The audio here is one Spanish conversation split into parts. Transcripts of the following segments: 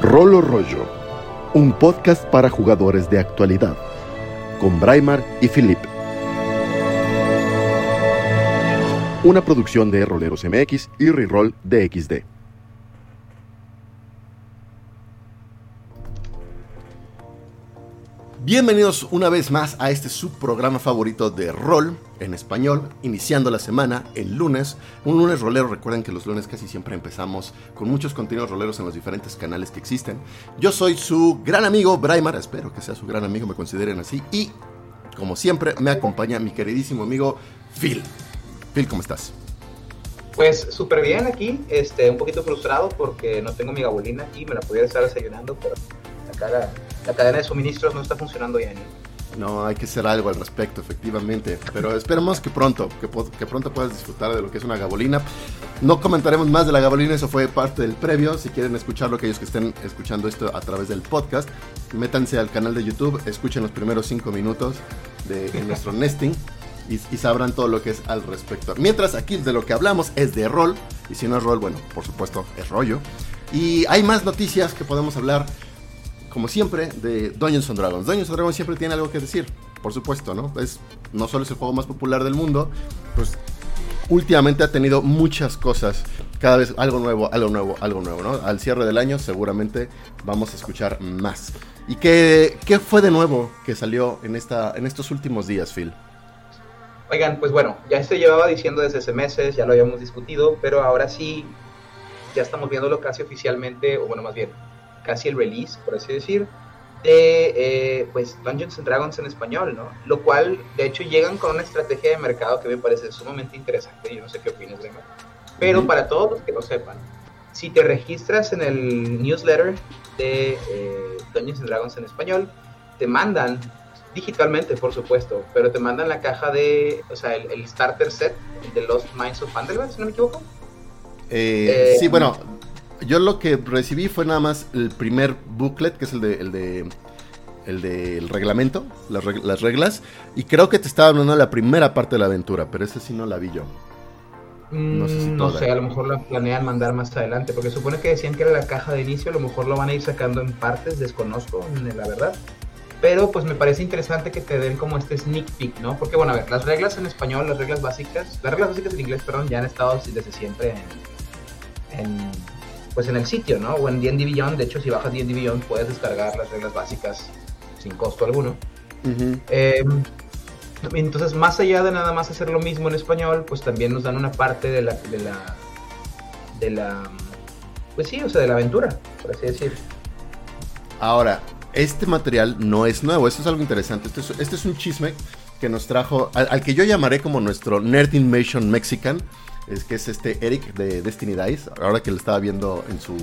Rolo Rollo, un podcast para jugadores de actualidad, con Braimar y Philip. Una producción de Roleros MX y Reroll DXD. Bienvenidos una vez más a este subprograma favorito de rol en español, iniciando la semana el lunes. Un lunes rolero, recuerden que los lunes casi siempre empezamos con muchos contenidos roleros en los diferentes canales que existen. Yo soy su gran amigo Braimar, espero que sea su gran amigo, me consideren así. Y como siempre me acompaña mi queridísimo amigo Phil. Phil, ¿cómo estás? Pues súper bien aquí, este, un poquito frustrado porque no tengo mi gabolina y me la podía estar desayunando, pero la, cadena de suministros no está funcionando bien. No, hay que hacer algo al respecto, efectivamente. Pero esperemos que pronto, que, que, pronto puedas disfrutar de lo que es una gabolina. No comentaremos más de la gabolina, eso fue parte del previo. Si quieren escucharlo, aquellos que estén escuchando esto a través del podcast, métanse al canal de YouTube, escuchen los primeros cinco minutos de, nuestro nesting. Y, y, sabrán todo lo que es al respecto. Mientras aquí de lo que hablamos es de rol, y si no es rol, bueno, por supuesto es rollo. Y hay más noticias que podemos hablar como siempre, de Dungeons and Dragons. Dungeons and Dragons siempre tiene algo que decir, por supuesto, ¿no? Es, no solo es el juego más popular del mundo, pues últimamente ha tenido muchas cosas, cada vez algo nuevo, algo nuevo, algo nuevo, ¿no? Al cierre del año seguramente vamos a escuchar más. ¿Y qué, qué fue de nuevo que salió en, esta, en estos últimos días, Phil? Oigan, pues bueno, ya se llevaba diciendo desde hace meses, ya lo habíamos discutido, pero ahora sí, ya estamos viéndolo casi oficialmente, o bueno, más bien, casi el release, por así decir, de eh, pues Dungeons and Dragons en español, ¿no? Lo cual, de hecho, llegan con una estrategia de mercado que me parece sumamente interesante. Yo no sé qué opinas, Grema. Pero para todos los que no sepan, si te registras en el newsletter de eh, Dungeons and Dragons en español, te mandan digitalmente, por supuesto, pero te mandan la caja de, o sea, el, starter set de Lost Minds of Pandaria, si no me equivoco. Eh, sí, bueno, yo lo que recibí fue nada más el primer booklet, que es el de, el de el del reglamento, las, reglas, y creo que te estaba hablando de la primera parte de la aventura, pero esa sí no la vi yo. No sé, si mm, no sé, a lo mejor la planean mandar más adelante, porque supone que decían que era la caja de inicio, a lo mejor lo van a ir sacando en partes, desconozco, la verdad. Pero pues me parece interesante que te den como este sneak peek, ¿no? Porque bueno, a ver, las reglas en español, las reglas básicas, las reglas básicas en inglés, perdón, ya han estado desde siempre en pues en el sitio, ¿no? O en D&D Beyond, de hecho si bajas D&D Beyond puedes descargar las reglas básicas sin costo alguno. Em, entonces, más allá de nada más hacer lo mismo en español, pues también nos dan una parte de la, de la, de la, pues sí, o sea, de la aventura, por así decir. Ahora, este material no es nuevo, esto es algo interesante, este es, este es un chisme que nos trajo, al, al, que yo llamaré como nuestro Nerd Invasion Mexican, es que es este Eric de Destiny Dice, ahora que lo estaba viendo en su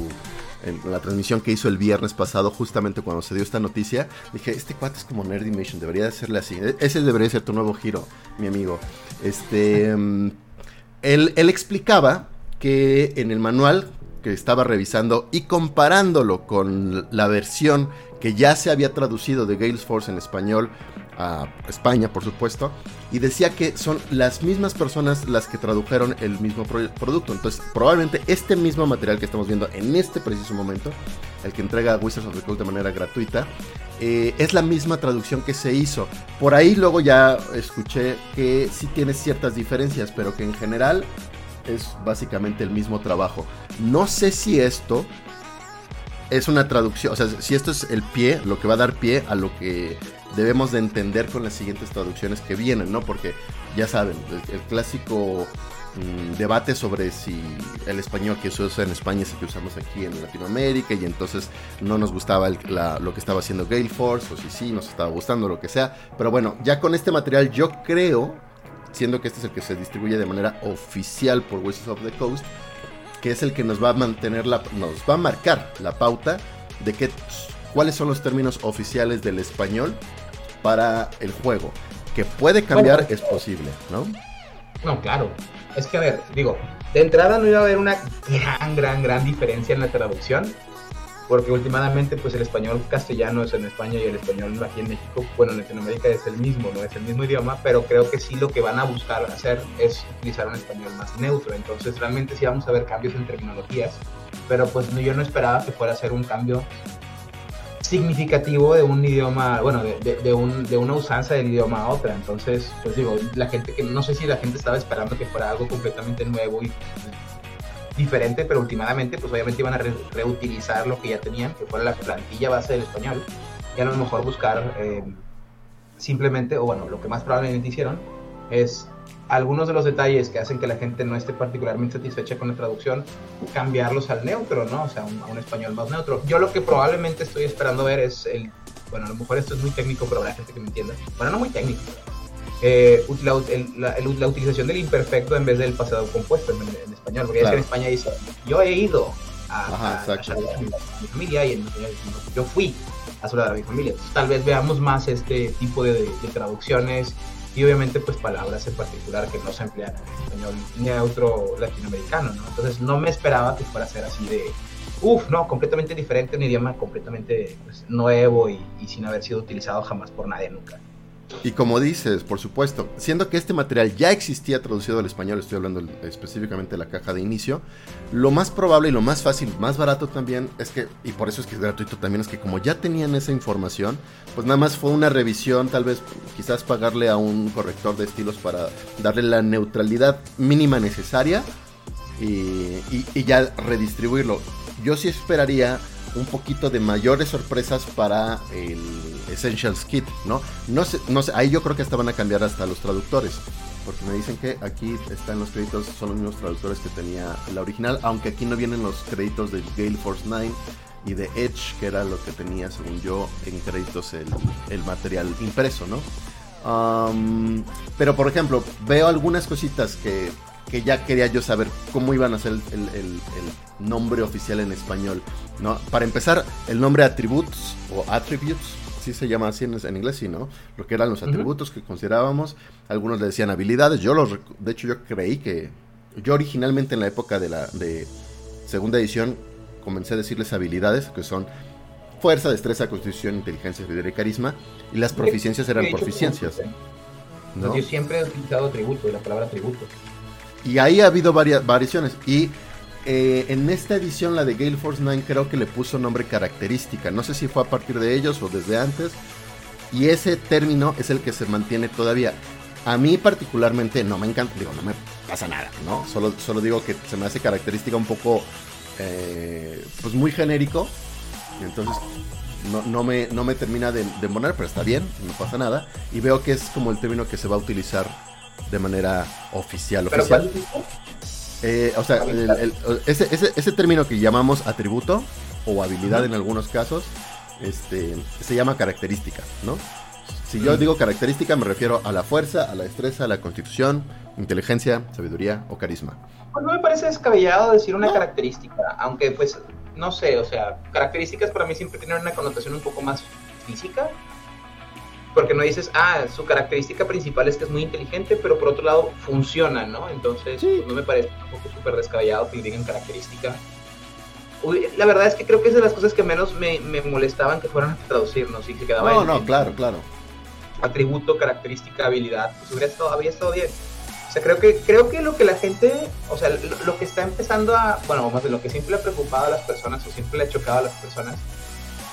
en la transmisión que hizo el viernes pasado, justamente cuando se dio esta noticia, dije, este cuate es como Nerdimation, debería de serle así. E-, ese debería ser tu nuevo giro, mi amigo. Este, mm, él, él explicaba que en el manual que estaba revisando y comparándolo con la versión que ya se había traducido de Gales Force en español a España, por supuesto, y decía que son las mismas personas las que tradujeron el mismo producto. Entonces, probablemente este mismo material que estamos viendo en este preciso momento, el que entrega Wizards of the Coast de manera gratuita, eh, es la misma traducción que se hizo. Por ahí luego ya escuché que sí tiene ciertas diferencias, pero que en general es básicamente el mismo trabajo. No sé si esto es una traducción, o sea, si esto es el pie, lo que va a dar pie a lo que debemos de entender con las siguientes traducciones que vienen, ¿no? Porque ya saben, el, clásico mm, debate sobre si el español que se usa en España es el que usamos aquí en Latinoamérica y entonces no nos gustaba lo que estaba haciendo Gale Force o si sí nos estaba gustando lo que sea. Pero bueno, ya con este material yo creo, siendo que este es el que se distribuye de manera oficial por Wizards of the Coast, que es el que nos va a mantener la, nos va a marcar la pauta de qué cuáles son los términos oficiales del español para el juego. Que puede cambiar, es posible, ¿no? No, claro. Es que, a ver, digo, de entrada no iba a haber una gran, gran, gran diferencia en la traducción. porque últimamente pues el español castellano es en España y el español aquí en México, bueno, en Latinoamérica es el mismo, no es el mismo idioma, pero creo que sí lo que van a buscar hacer es utilizar un español más neutro, entonces realmente sí vamos a ver cambios en terminologías, pero pues yo no esperaba que fuera a ser un cambio significativo de un idioma, bueno, de, de, un, de una usanza del idioma a otra. Entonces, pues digo, la gente que no sé si la gente estaba esperando que fuera algo completamente nuevo y diferente, pero últimamente, pues obviamente iban a reutilizar lo que ya tenían, que fuera la plantilla base del español, y a lo mejor buscar eh, simplemente, o bueno, lo que más probablemente hicieron es algunos de los detalles que hacen que la gente no esté particularmente satisfecha con la traducción, cambiarlos al neutro, ¿no? O sea, a un español más neutro. Yo lo que probablemente estoy esperando ver es el, bueno, a lo mejor esto es muy técnico, pero la gente que me entienda, bueno, no muy técnico, eh, la, la, utilización del imperfecto en vez del pasado compuesto en, español, porque en España dice, yo he ido a, a, mi familia y en yo fui a saludar a mi familia. tal vez veamos más este tipo de, de, traducciones y obviamente pues palabras en particular que no se emplean en español neutro latinoamericano, ¿no? Entonces no me esperaba que fuera a ser así de, uff, no, completamente diferente, un idioma completamente pues, nuevo y, y sin haber sido utilizado jamás por nadie nunca. Y como dices, por supuesto, siendo que este material ya existía traducido al español, estoy hablando específicamente de la caja de inicio, lo más probable y lo más fácil, más barato también es que, y por eso es que es gratuito también, es que como ya tenían esa información, pues nada más fue una revisión, tal vez quizás pagarle a un corrector de estilos para darle la neutralidad mínima necesaria y, y ya redistribuirlo. Yo sí esperaría un poquito de mayores sorpresas para el Essentials Kit, ¿no? No sé, no sé, ahí yo creo que hasta van a cambiar hasta los traductores, porque me dicen que aquí están los créditos, son los mismos traductores que tenía la original, aunque aquí no vienen los créditos de Gale Force 9 y de Edge, que era lo que tenía, según yo, en créditos el, material impreso, ¿no? pero por ejemplo, veo algunas cositas que que ya quería yo saber cómo iban a ser el, nombre oficial en español. ¿no? Para empezar, el nombre Attributes o Attributes, sí se llama así en, inglés, sí, ¿no? Lo que eran los atributos que considerábamos. Algunos le decían habilidades. Yo los, de hecho, yo creí que. Yo originalmente en la época de la de segunda edición comencé a decirles habilidades, que son fuerza, destreza, constitución, inteligencia, y carisma. Y las proficiencias eran proficiencias. ¿no? Yo siempre he utilizado atributo, la palabra atributo. Y ahí ha habido varias variaciones. Y eh, en esta edición, la de Gale Force 9, creo que le puso nombre característica. No sé si fue a partir de ellos o desde antes. Y ese término es el que se mantiene todavía. A mí particularmente no me encanta, digo, no me pasa nada, ¿no? Solo, solo digo que se me hace característica un poco, eh, pues muy genérico. Entonces, no, me, no me termina de, de pero está bien, no pasa nada. Y veo que es como el término que se va a utilizar de manera oficial. oficial. Eh, o sea, ese, ese, término que llamamos atributo o habilidad en algunos casos, este, se llama característica, ¿no? Si yo digo característica me refiero a la fuerza, a la destreza, a la constitución, inteligencia, sabiduría o carisma. Pues no me parece descabellado decir una característica, aunque pues, no sé, o sea, características para mí siempre tienen una connotación un poco más física, porque no dices, ah, su característica principal es que es muy inteligente, pero por otro lado funciona, ¿no? Entonces, pues, no me parece un poco súper descabellado que le digan característica. la verdad es que creo que es de las cosas que menos me, me molestaban que fueran a traducirnos y que quedaba No, no, claro, claro. Atributo, característica, habilidad, pues hubiera estado, había estado bien. O sea, creo que, creo que lo que la gente, o sea, lo, lo que está empezando a, bueno, más de lo que siempre le ha preocupado a las personas o siempre le ha chocado a las personas,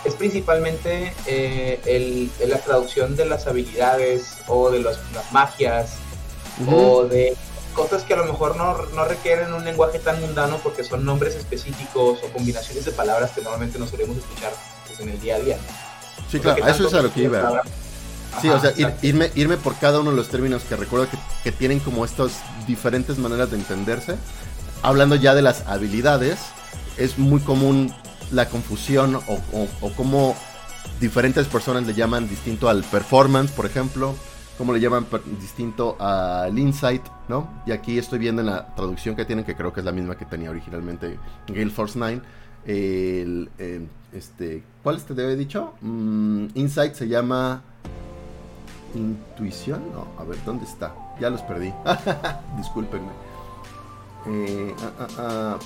es principalmente eh, la traducción de las habilidades o de las magias o de cosas que a lo mejor no, requieren un lenguaje tan mundano porque son nombres específicos o combinaciones de palabras que normalmente no solemos escuchar pues, en el día a día. Sí, claro, eso es a lo que iba. Sí, o sea, irme, irme por cada uno de los términos que recuerdo que, que tienen como estas diferentes maneras de entenderse. Hablando ya de las habilidades, es muy común la confusión o, o, cómo diferentes personas le llaman distinto al performance, por ejemplo, cómo le llaman distinto al insight, ¿no? Y aquí estoy viendo en la traducción que tienen, que creo que es la misma que tenía originalmente Gale Force 9, el, este, ¿cuál te debe dicho? Mm, insight se llama intuición, no, a ver, ¿dónde está? Ya los perdí, discúlpenme. Eh, ah, ah, ah.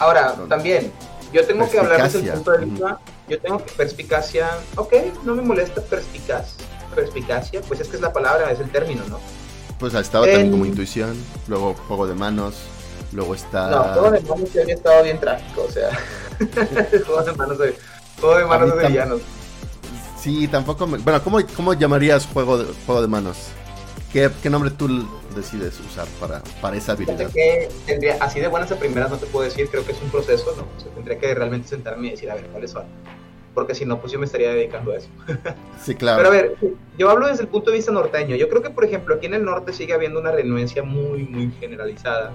Ahora, también, Yo tengo que hablar desde el punto de vista, yo tengo que perspicacia, ok, no me molesta perspicaz, perspicacia, pues es que es la palabra, es el término, ¿no? Pues estaba también como intuición, luego juego de manos, luego está... No, juego de manos había estado bien trágico, o sea, juego de manos de, juego de, manos de villanos. Sí, tampoco me... Bueno, ¿cómo, ¿cómo llamarías juego de, juego de manos? ¿Qué, ¿Qué, nombre tú decides usar para, para esa habilidad? Que tendría, así de buenas a primeras no te puedo decir, creo que es un proceso, ¿no? O sea, tendría que realmente sentarme y decir, a ver, ¿cuáles son? Porque si no, pues yo me estaría dedicando a eso. Sí, claro. Pero a ver, yo hablo desde el punto de vista norteño. Yo creo que, por ejemplo, aquí en el norte sigue habiendo una renuencia muy, muy generalizada.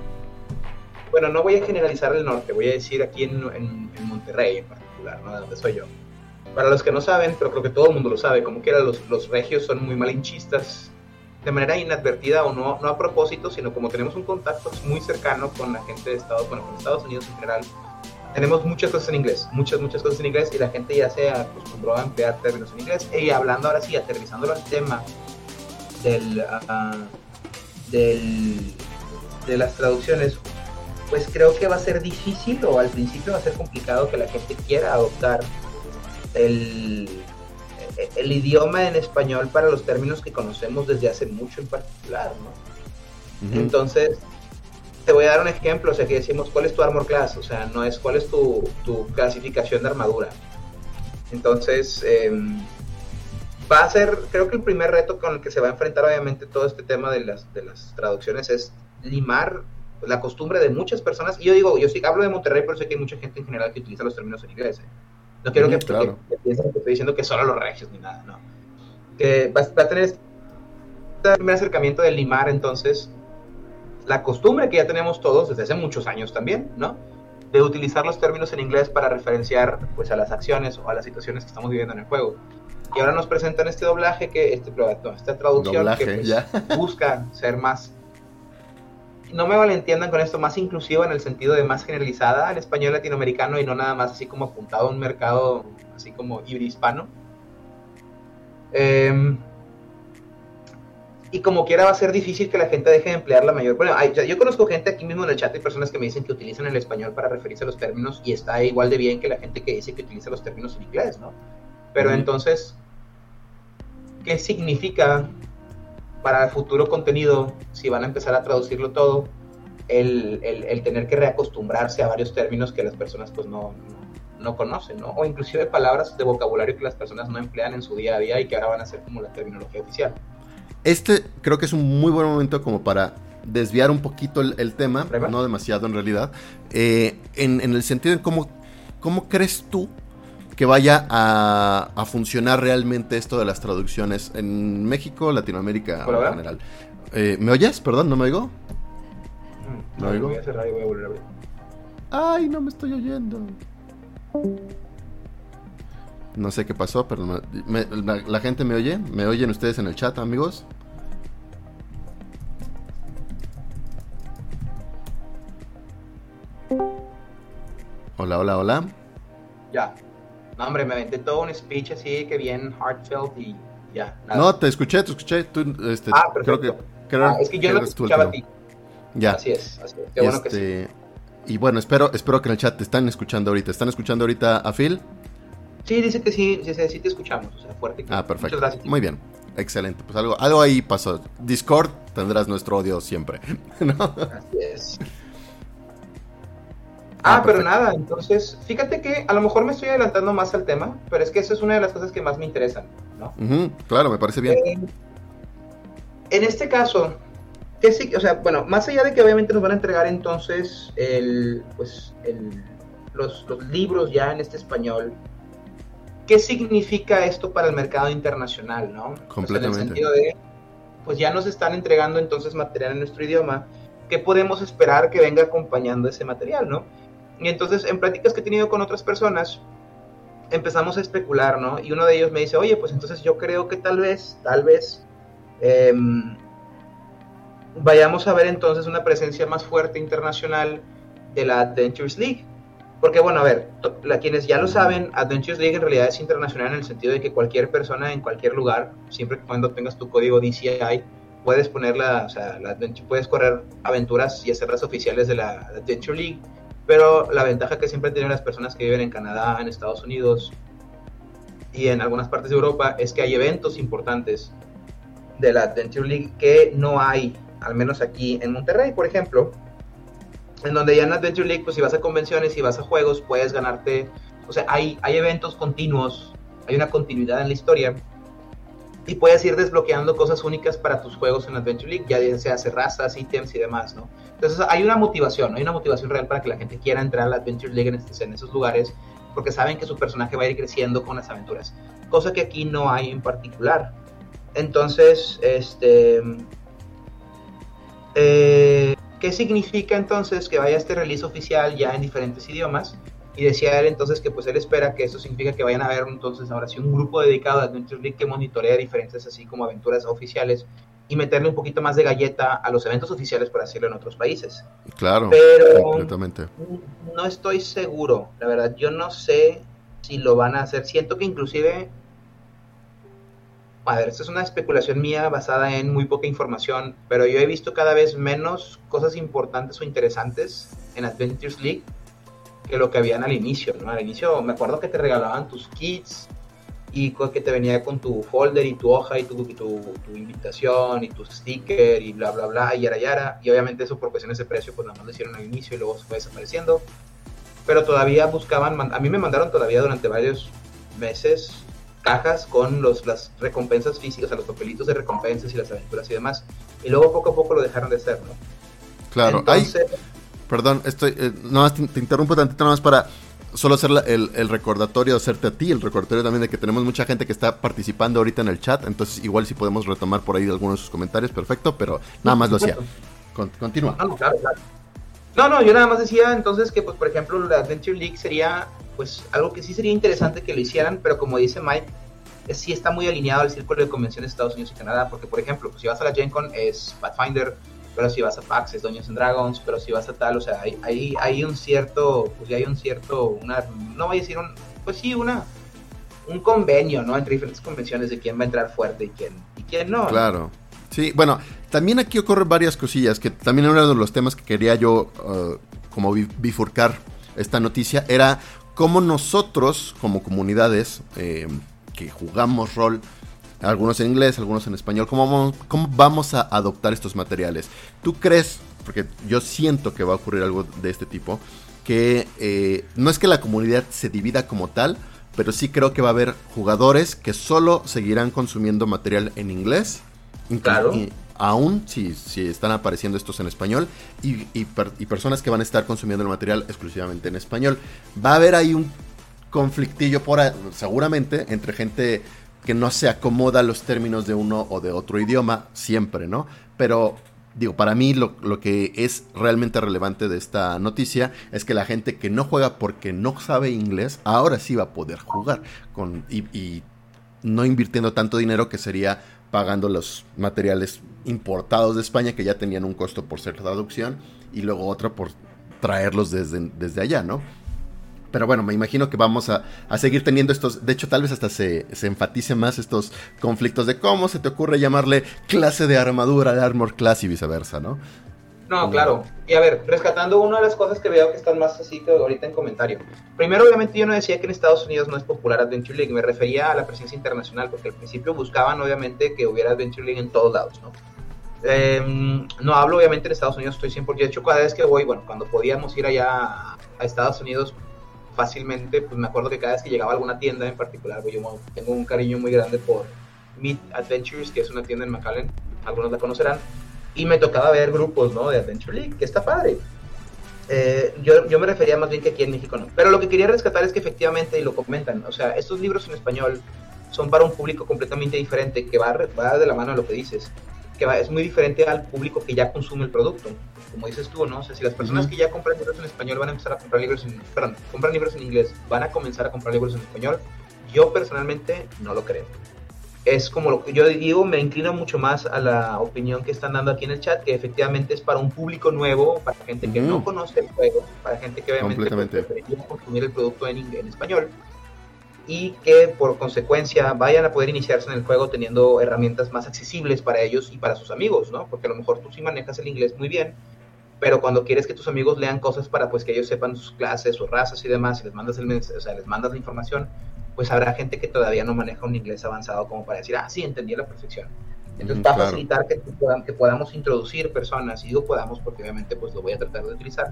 Bueno, no voy a generalizar el norte, voy a decir aquí en, en, en Monterrey en particular, ¿no? De donde soy yo. Para los que no saben, pero creo que todo el mundo lo sabe, como quiera, los, los regios son muy malinchistas de manera inadvertida o no, no a propósito, sino como tenemos un contacto muy cercano con la gente de Estados, bueno, con Estados Unidos en general, tenemos muchas cosas en inglés, muchas, muchas cosas en inglés y la gente ya se acostumbró a emplear términos en inglés. Y hablando ahora sí, aterrizándolo al tema del, uh, del, de las traducciones, pues creo que va a ser difícil o al principio va a ser complicado que la gente quiera adoptar el, el idioma en español para los términos que conocemos desde hace mucho en particular, ¿no? Uh -huh. Entonces, te voy a dar un ejemplo, o sea, que decimos, ¿cuál es tu armor class? O sea, no es cuál es tu, tu clasificación de armadura. Entonces, eh, va a ser, creo que el primer reto con el que se va a enfrentar obviamente todo este tema de las, de las traducciones es limar la costumbre de muchas personas. Y yo digo, yo sí hablo de Monterrey, pero sé que hay mucha gente en general que utiliza los términos en inglés. ¿eh? No quiero que, claro. que, que, piensen que estoy diciendo que solo los regios ni nada, no. Que va, va a tener este primer acercamiento de limar entonces la costumbre que ya tenemos todos desde hace muchos años también, ¿no? De utilizar los términos en inglés para referenciar pues a las acciones o a las situaciones que estamos viviendo en el juego. Y ahora nos presentan este doblaje que este no, esta traducción doblaje, que pues, busca ser más no me malentiendan con esto, más inclusiva en el sentido de más generalizada al español latinoamericano y no nada más así como apuntado a un mercado así como hispano. Eh, y como quiera va a ser difícil que la gente deje de emplear la mayor... Bueno, hay, yo conozco gente aquí mismo en el chat, hay personas que me dicen que utilizan el español para referirse a los términos y está igual de bien que la gente que dice que utiliza los términos en inglés, ¿no? Pero entonces, ¿qué significa para el futuro contenido, si van a empezar a traducirlo todo, el, el, el tener que reacostumbrarse a varios términos que las personas pues no, no, no, conocen, ¿no? O inclusive palabras de vocabulario que las personas no emplean en su día a día y que ahora van a ser como la terminología oficial. Este creo que es un muy buen momento como para desviar un poquito el, el tema, no demasiado en realidad, eh, en, en, el sentido de cómo, cómo crees tú que vaya a, a, funcionar realmente esto de las traducciones en México, Latinoamérica en general. Eh, ¿Me oyes? Perdón, ¿no me oigo? Mm, ¿Me oigo? Voy a cerrar y voy a volver a abrir. Ay, no me estoy oyendo. No sé qué pasó, pero me, me, la, la, gente me oye. ¿Me oyen ustedes en el chat, amigos? Hola, hola, hola. Ya. No, hombre, me aventé todo un speech así que bien heartfelt y ya. Nada. No, te escuché, te escuché. Tú, este, ah, perfecto. Creo que, creo ah, es que yo que no te escuchaba a ti. Ya. Así es, así es. Qué bueno este, que sí. Y bueno, espero, espero que en el chat te están escuchando ahorita. ¿Están escuchando ahorita a Phil? Sí, dice que sí, sí, sí te escuchamos, o sea, fuerte. Ah, perfecto. Muchas gracias. Muy bien, excelente. Pues algo, algo ahí pasó. Discord tendrás nuestro odio siempre, ¿no? Así es. Ah, ah pero nada, entonces, fíjate que a lo mejor me estoy adelantando más al tema, pero es que eso es una de las cosas que más me interesan, ¿no? Uh -huh, claro, me parece bien. Eh, en este caso, que sí, o sea, bueno, más allá de que obviamente nos van a entregar entonces el, pues, el, los, los libros ya en este español, ¿qué significa esto para el mercado internacional, no? Completamente. Pues en el sentido de, pues ya nos están entregando entonces material en nuestro idioma, ¿qué podemos esperar que venga acompañando ese material, no? Y entonces, en pláticas que he tenido con otras personas, empezamos a especular, ¿no? Y uno de ellos me dice, oye, pues entonces yo creo que tal vez, tal vez, eh, vayamos a ver entonces una presencia más fuerte internacional de la Adventures League. Porque bueno, a ver, quienes ya lo saben, Adventures League en realidad es internacional en el sentido de que cualquier persona en cualquier lugar, siempre que cuando tengas tu código DCI, puedes ponerla, o sea, la, puedes correr aventuras y hacerlas oficiales de la Adventure League pero la ventaja que siempre tienen las personas que viven en Canadá, en Estados Unidos y en algunas partes de Europa es que hay eventos importantes de la Adventure League que no hay, al menos aquí en Monterrey, por ejemplo, en donde ya en Adventure League, pues si vas a convenciones y vas a juegos, puedes ganarte, o sea, hay, hay eventos continuos, hay una continuidad en la historia y puedes ir desbloqueando cosas únicas para tus juegos en Adventure League, ya sea hacer razas, ítems y demás, ¿no? Entonces hay una motivación, hay una motivación real para que la gente quiera entrar a la Adventure League en, en esos lugares, porque saben que su personaje va a ir creciendo con las aventuras, cosa que aquí no hay en particular. Entonces, este... Eh, ¿Qué significa entonces que vaya este release oficial ya en diferentes idiomas? Y decía él entonces que pues él espera que eso significa que vayan a haber entonces ahora sí un grupo dedicado a Adventure League que monitorea diferentes así como aventuras oficiales y meterle un poquito más de galleta a los eventos oficiales para hacerlo en otros países. Claro, pero completamente. No estoy seguro, la verdad, yo no sé si lo van a hacer. Siento que inclusive, a ver, esto es una especulación mía basada en muy poca información, pero yo he visto cada vez menos cosas importantes o interesantes en Adventures League que lo que habían al inicio, ¿no? Al inicio me acuerdo que te regalaban tus kits y que te venía con tu folder y tu hoja y tu, tu, invitación y tu sticker y bla bla bla y yara yara y obviamente eso por cuestiones de precio pues nada más lo hicieron al inicio y luego se fue desapareciendo pero todavía buscaban, a mí me mandaron todavía durante varios meses cajas con los, las recompensas físicas, o sea, los papelitos de recompensas y las aventuras y demás y luego poco a poco lo dejaron de hacer, ¿no? Claro, Entonces, perdón, estoy, eh, no, te, te, interrumpo tantito nada más para solo hacer el, el, recordatorio, hacerte a ti el recordatorio también de que tenemos mucha gente que está participando ahorita en el chat, entonces igual si podemos retomar por ahí algunos de sus comentarios, perfecto, pero nada más lo hacía. continúa. Ah, no, no, yo nada más decía entonces que, pues, por ejemplo, la Adventure League sería, pues, algo que sí sería interesante que lo hicieran, pero como dice Mike, es, sí está muy alineado al círculo de convenciones de Estados Unidos y Canadá, porque, por ejemplo, pues, si vas a la Gen Con es Pathfinder, pero si vas a PAX es Dungeons and Dragons, pero si vas a tal, o sea, hay, hay, hay un cierto, pues hay un cierto, una, no voy a decir un, pues sí, una, un convenio, ¿no? Entre diferentes convenciones de quién va a entrar fuerte y quién, y quién no. Claro. Sí, bueno, también aquí ocurren varias cosillas, que también uno de los temas que quería yo uh, como bifurcar esta noticia era cómo nosotros, como comunidades eh, que jugamos rol, algunos en inglés, algunos en español. ¿Cómo vamos, cómo vamos a adoptar estos materiales? ¿Tú crees, porque yo siento que va a ocurrir algo de este tipo, que eh, no es que la comunidad se divida como tal, pero sí creo que va a haber jugadores que solo seguirán consumiendo material en inglés. Claro. aún si, si, están apareciendo estos en español y, y, personas que van a estar consumiendo el material exclusivamente en español. Va a haber ahí un conflictillo por seguramente entre gente que no se acomoda a los términos de uno o de otro idioma, siempre, ¿no? Pero digo, para mí lo, que es realmente relevante de esta noticia es que la gente que no juega porque no sabe inglés, ahora sí va a poder jugar con, y, no invirtiendo tanto dinero que sería pagando los materiales importados de España que ya tenían un costo por ser traducción y luego otro por traerlos desde, desde allá, ¿no? Pero bueno, me imagino que vamos a, seguir teniendo estos, de hecho tal vez hasta se, se, enfatice más estos conflictos de cómo se te ocurre llamarle clase de armadura al armor class y viceversa, ¿no? No, claro. Y a ver, rescatando una de las cosas que veo que están más así que ahorita en comentario. Primero, obviamente, yo no decía que en Estados Unidos no es popular Adventure League, me refería a la presencia internacional, porque al principio buscaban, obviamente, que hubiera Adventure League en todos lados, ¿no? Em, no hablo, obviamente, en Estados Unidos, estoy 100%. De hecho, cada vez que voy, bueno, cuando podíamos ir allá a Estados Unidos, fácilmente, pues me acuerdo que cada vez que llegaba a alguna tienda en particular, pues, yo tengo un cariño muy grande por Meet Adventures, que es una tienda en McAllen, algunos la conocerán, y me tocaba ver grupos, ¿no? De Adventure League, que está padre. Eh, yo, yo me refería más bien que aquí en México no. Pero lo que quería rescatar es que efectivamente, y lo comentan, o sea, estos libros en español son para un público completamente diferente, que va, va de la mano de lo que dices, que va, es muy diferente al público que ya consume el producto. Como dices tú, ¿no? O sea, si las personas que ya compran libros en español van a empezar a comprar libros en, perdón, compran libros en inglés, van a comenzar a comprar libros en español, yo personalmente no lo creo. Es como lo que yo digo, me inclino mucho más a la opinión que están dando aquí en el chat, que efectivamente es para un público nuevo, para gente que no conoce el juego, para gente que obviamente preferiría consumir el producto en, en español y que por consecuencia vayan a poder iniciarse en el juego teniendo herramientas más accesibles para ellos y para sus amigos, ¿no? Porque a lo mejor tú sí manejas el inglés muy bien, pero cuando quieres que tus amigos lean cosas para pues que ellos sepan sus clases, sus razas y demás, y les mandas el o sea, les mandas la información, pues habrá gente que todavía no maneja un inglés avanzado como para decir, ah, sí, entendí a la perfección. Entonces va a facilitar que, que, podamos introducir personas, y digo podamos porque obviamente pues lo voy a tratar de utilizar,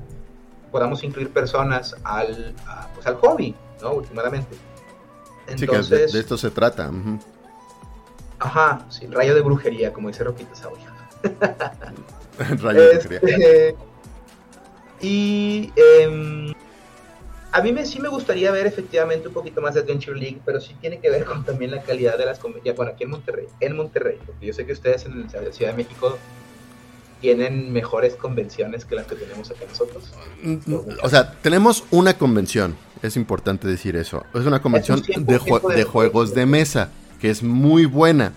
podamos incluir personas al, pues, al hobby, ¿no? Últimamente. Entonces, de, esto se trata. Ajá, sí, rayo de brujería, como dice Roquita Sauer. rayo de brujería. Este, y em, a mí me, sí me gustaría ver efectivamente un poquito más de Adventure League, pero sí tiene que ver con también la calidad de las convenciones. Bueno, aquí en Monterrey, en Monterrey, porque yo sé que ustedes en la Ciudad de México tienen mejores convenciones que las que tenemos acá nosotros. Mm, o sea, tenemos una convención, es importante decir eso. Es una convención de, de juegos de mesa, que es muy buena,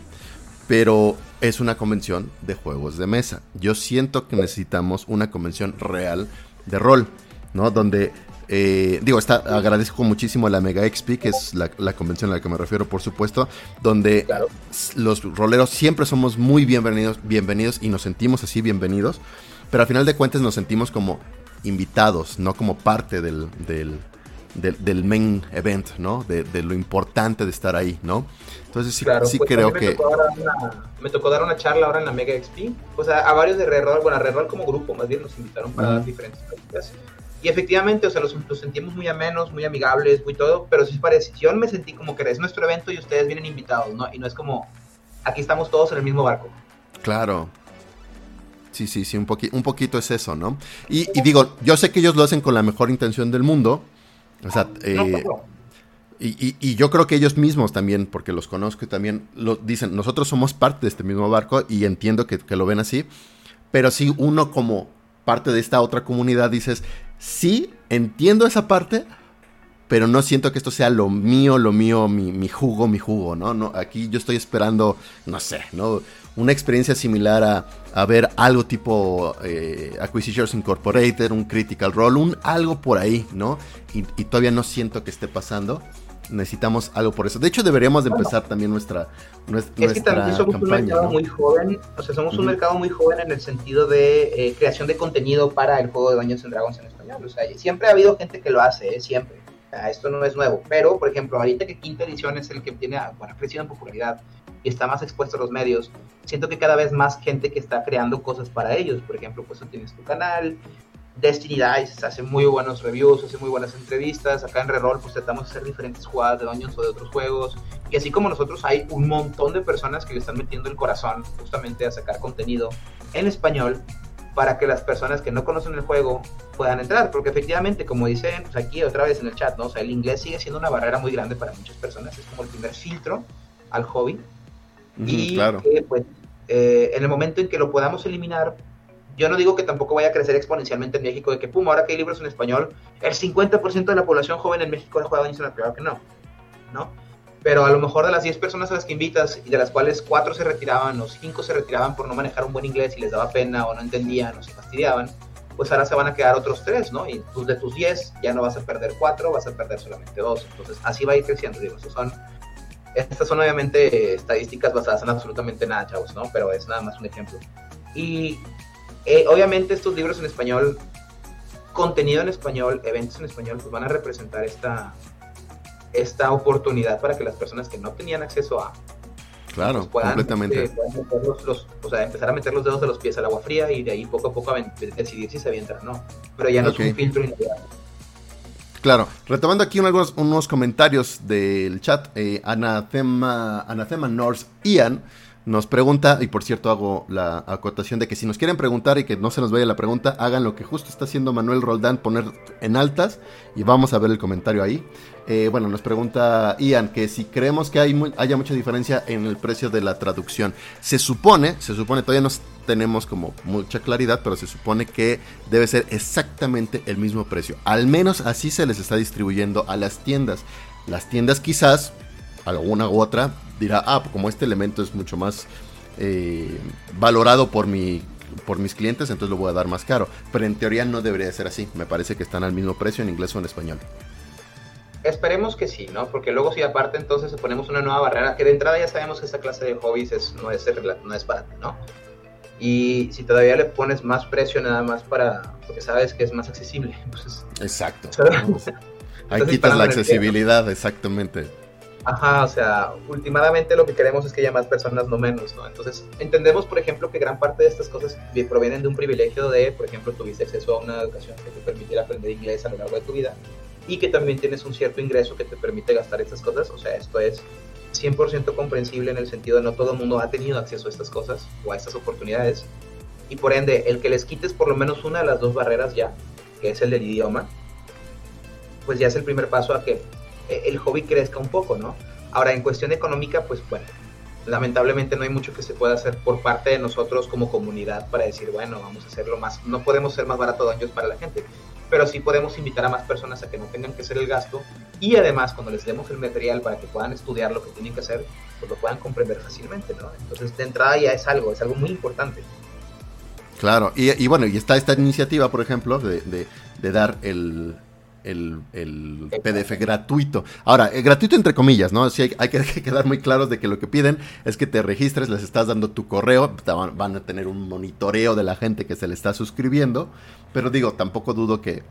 pero es una convención de juegos de mesa. Yo siento que necesitamos una convención real de rol, ¿no? Donde eh, digo, está, agradezco muchísimo a la Mega XP, que es la, convención a la que me refiero, por supuesto, donde los roleros siempre somos muy bienvenidos, bienvenidos y nos sentimos así bienvenidos, pero al final de cuentas nos sentimos como invitados, no como parte del, del, main event, ¿no? De, lo importante de estar ahí, ¿no? Entonces sí, sí pues creo que... me tocó dar una charla ahora en la Mega XP, o sea, a varios de Reroll, bueno, a Reroll como grupo, más bien nos invitaron para dar diferentes cosas y efectivamente, o sea, los, sentimos muy amenos, muy amigables, muy todo, pero sí parece, yo me sentí como que es nuestro evento y ustedes vienen invitados, ¿no? Y no es como, aquí estamos todos en el mismo barco. Claro. Sí, sí, sí, un, un poquito es eso, ¿no? Y, digo, yo sé que ellos lo hacen con la mejor intención del mundo. O sea, eh, y, y, yo creo que ellos mismos también, porque los conozco y también lo dicen, nosotros somos parte de este mismo barco y entiendo que, que lo ven así, pero si uno como parte de esta otra comunidad dices, sí, entiendo esa parte, pero no siento que esto sea lo mío, lo mío, mi, jugo, mi jugo, ¿no? ¿no? Aquí yo estoy esperando, no sé, ¿no? Una experiencia similar a, ver algo tipo eh, Acquisitions Incorporated, un Critical Role, un algo por ahí, ¿no? Y, y todavía no siento que esté pasando necesitamos algo por eso. De hecho, deberíamos de empezar también nuestra, nuestra, es que también somos un mercado muy joven, o sea, somos un mercado muy joven en el sentido de eh, creación de contenido para el juego de Dungeons and Dragons en español. O sea, siempre ha habido gente que lo hace, ¿eh? siempre. esto no es nuevo. Pero, por ejemplo, ahorita que quinta edición es el que tiene, bueno, crecido en popularidad y está más expuesto a los medios, siento que cada vez más gente que está creando cosas para ellos. Por ejemplo, pues tú tienes tu canal, Destiny Dice hace muy buenos reviews, hace muy buenas entrevistas. Acá en Reroll pues tratamos de hacer diferentes jugadas de Dungeons o de otros juegos. Y así como nosotros hay un montón de personas que le están metiendo el corazón justamente a sacar contenido en español para que las personas que no conocen el juego puedan entrar. Porque efectivamente, como dicen pues, aquí otra vez en el chat, ¿no? O sea, el inglés sigue siendo una barrera muy grande para muchas personas. Es como el primer filtro al hobby. y claro. pues, eh, en el momento en que lo podamos eliminar, yo no digo que tampoco vaya a crecer exponencialmente en México, de que, pum, ahora que hay libros en español, el 50% de la población joven en México ha jugado Dungeons Claro que no, ¿no? Pero a lo mejor de las 10 personas a las que invitas y de las cuales 4 se retiraban o 5 se retiraban por no manejar un buen inglés y les daba pena o no entendían o se fastidiaban, pues ahora se van a quedar otros 3, ¿no? Y tú de tus 10 ya no vas a perder 4, vas a perder solamente 2. Entonces así va a ir creciendo, digo, son... Estas son obviamente estadísticas basadas en absolutamente nada, chavos, ¿no? Pero es nada más un ejemplo. Y eh, obviamente estos libros en español, contenido en español, eventos en español, pues van a representar esta, esta oportunidad para que las personas que no tenían acceso a... Claro, pues puedan, completamente. Eh, o sea, empezar a meter los dedos de los pies al agua fría y de ahí poco a poco decidir si se avienta o no. Pero ya no es un filtro inicial. Claro, retomando aquí unos, unos comentarios del chat, eh, Anathema, Anathema North Ian nos pregunta, y por cierto hago la acotación de que si nos quieren preguntar y que no se nos vaya la pregunta, hagan lo que justo está haciendo Manuel Roldán, poner en altas y vamos a ver el comentario ahí. Eh, bueno, nos pregunta Ian que si creemos que hay haya mucha diferencia en el precio de la traducción. Se supone, se supone, todavía no tenemos como mucha claridad, pero se supone que debe ser exactamente el mismo precio. Al menos así se les está distribuyendo a las tiendas. Las tiendas quizás, alguna u otra, dirá, ah, como este elemento es mucho más eh, valorado por mi por mis clientes, entonces lo voy a dar más caro. Pero en teoría no debería ser así. Me parece que están al mismo precio en inglés o en español. Esperemos que sí, ¿no? Porque luego si aparte entonces ponemos una nueva barrera, que de entrada ya sabemos que esta clase de hobbies es, no, es, no es barata, ¿no? Y si todavía le pones más precio nada más para, porque sabes que es más accesible. Pues Exacto. Ahí quitas la accesibilidad, exactamente. Ajá, o sea, últimamente lo que queremos es que haya más personas, no menos, ¿no? Entonces, entendemos, por ejemplo, que gran parte de estas cosas provienen de un privilegio de, por ejemplo, tuviste acceso a una educación que te permitiera aprender inglés a lo largo de tu vida y que también tienes un cierto ingreso que te permite gastar estas cosas. O sea, esto es 100% comprensible en el sentido de no todo el mundo ha tenido acceso a estas cosas o a estas oportunidades. Y por ende, el que les quites por lo menos una de las dos barreras ya, que es el del idioma, pues ya es el primer paso a que el hobby crezca un poco, ¿no? Ahora, en cuestión económica, pues bueno, lamentablemente no hay mucho que se pueda hacer por parte de nosotros como comunidad para decir, bueno, vamos a hacerlo más, no podemos ser más barato de años para la gente, pero sí podemos invitar a más personas a que no tengan que hacer el gasto y además cuando les demos el material para que puedan estudiar lo que tienen que hacer, pues lo puedan comprender fácilmente, ¿no? Entonces, de entrada ya es algo, es algo muy importante. Claro, y, bueno, y está esta iniciativa, por ejemplo, de dar el, el, el PDF gratuito. Ahora, eh, gratuito entre comillas, ¿no? Sí, hay, que, quedar muy claros de que lo que piden es que te registres, les estás dando tu correo, van, a tener un monitoreo de la gente que se le está suscribiendo, pero digo, tampoco dudo que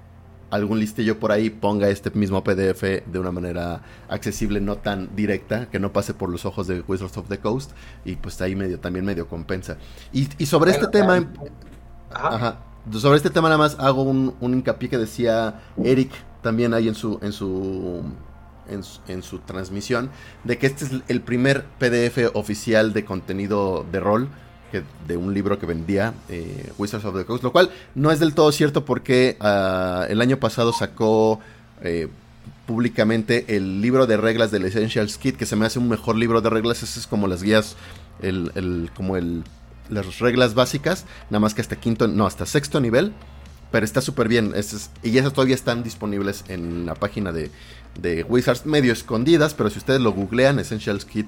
algún listillo por ahí ponga este mismo PDF de una manera accesible, no tan directa, que no pase por los ojos de Wizards of the Coast, y pues ahí medio, también medio compensa. Y, sobre este tema... ajá sobre este tema nada más hago un, hincapié que decía Eric también ahí en su, en su, en su, transmisión, de que este es el primer PDF oficial de contenido de rol que, de un libro que vendía eh, Wizards of the Coast, lo cual no es del todo cierto porque ah, el año pasado sacó eh, públicamente el libro de reglas del Essentials Kit, que se me hace un mejor libro de reglas, ese es como las guías, el, el como el las reglas básicas, nada más que hasta quinto, no, hasta sexto nivel. Pero está súper bien. y esas todavía están disponibles en la página de, Wizards, medio escondidas. Pero si ustedes lo googlean, Essentials Kit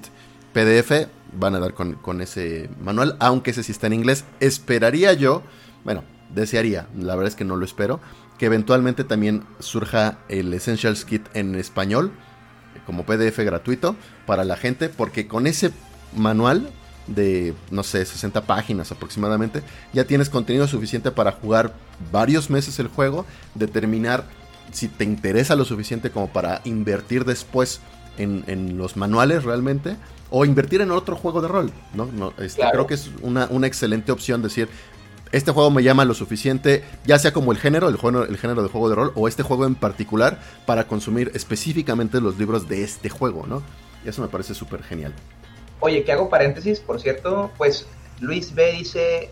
PDF, van a dar con, ese manual. Aunque ese sí está en inglés. Esperaría yo, bueno, desearía, la verdad es que no lo espero, que eventualmente también surja el Essentials Kit en español, como PDF gratuito para la gente. Porque con ese manual de, no sé, 60 páginas aproximadamente, ya tienes contenido suficiente para jugar varios meses el juego, determinar si te interesa lo suficiente como para invertir después en, los manuales realmente, o invertir en otro juego de rol, ¿no? Este, creo que es una, excelente opción decir, este juego me llama lo suficiente, ya sea como el género, el, juego, el género de juego de rol, o este juego en particular, para consumir específicamente los libros de este juego, ¿no? Y eso me parece súper genial. Oye, que hago paréntesis, por cierto, pues Luis B dice,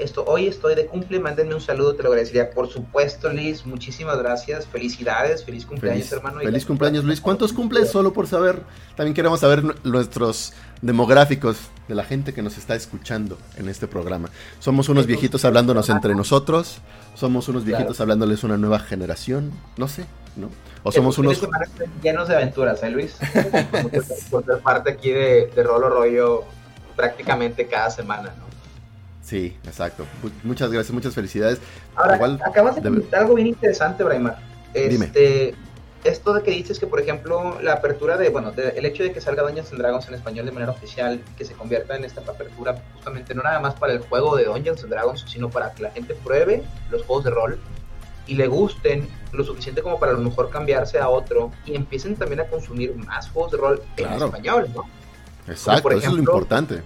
esto, hoy estoy de cumple, mándenme un saludo, te lo agradecería. Por supuesto, Luis, muchísimas gracias, felicidades, feliz cumpleaños, hermano. Feliz cumpleaños, Luis. ¿Cuántos cumples? Solo por saber, también queremos saber nuestros demográficos de la gente que nos está escuchando en este programa. Somos unos viejitos hablándonos entre nosotros, somos unos viejitos hablándoles a una nueva generación, no sé, ¿no? O somos unos... Llenos de aventuras, ¿eh, Luis? por ser parte aquí de, de Rolo Rollo prácticamente cada semana, ¿no? Sí, exacto. Muchas gracias, muchas felicidades. Ahora, acabas de comentar algo bien interesante, Braimar. Este, esto de que dices que, por ejemplo, la apertura de, bueno, el hecho de que salga Dungeons and Dragons en español de manera oficial, que se convierta en esta apertura justamente no nada más para el juego de Dungeons and Dragons, sino para que la gente pruebe los juegos de rol y le gusten lo suficiente como para a lo mejor cambiarse a otro y empiecen también a consumir más juegos de rol en español, ¿no? Exacto, eso es lo importante.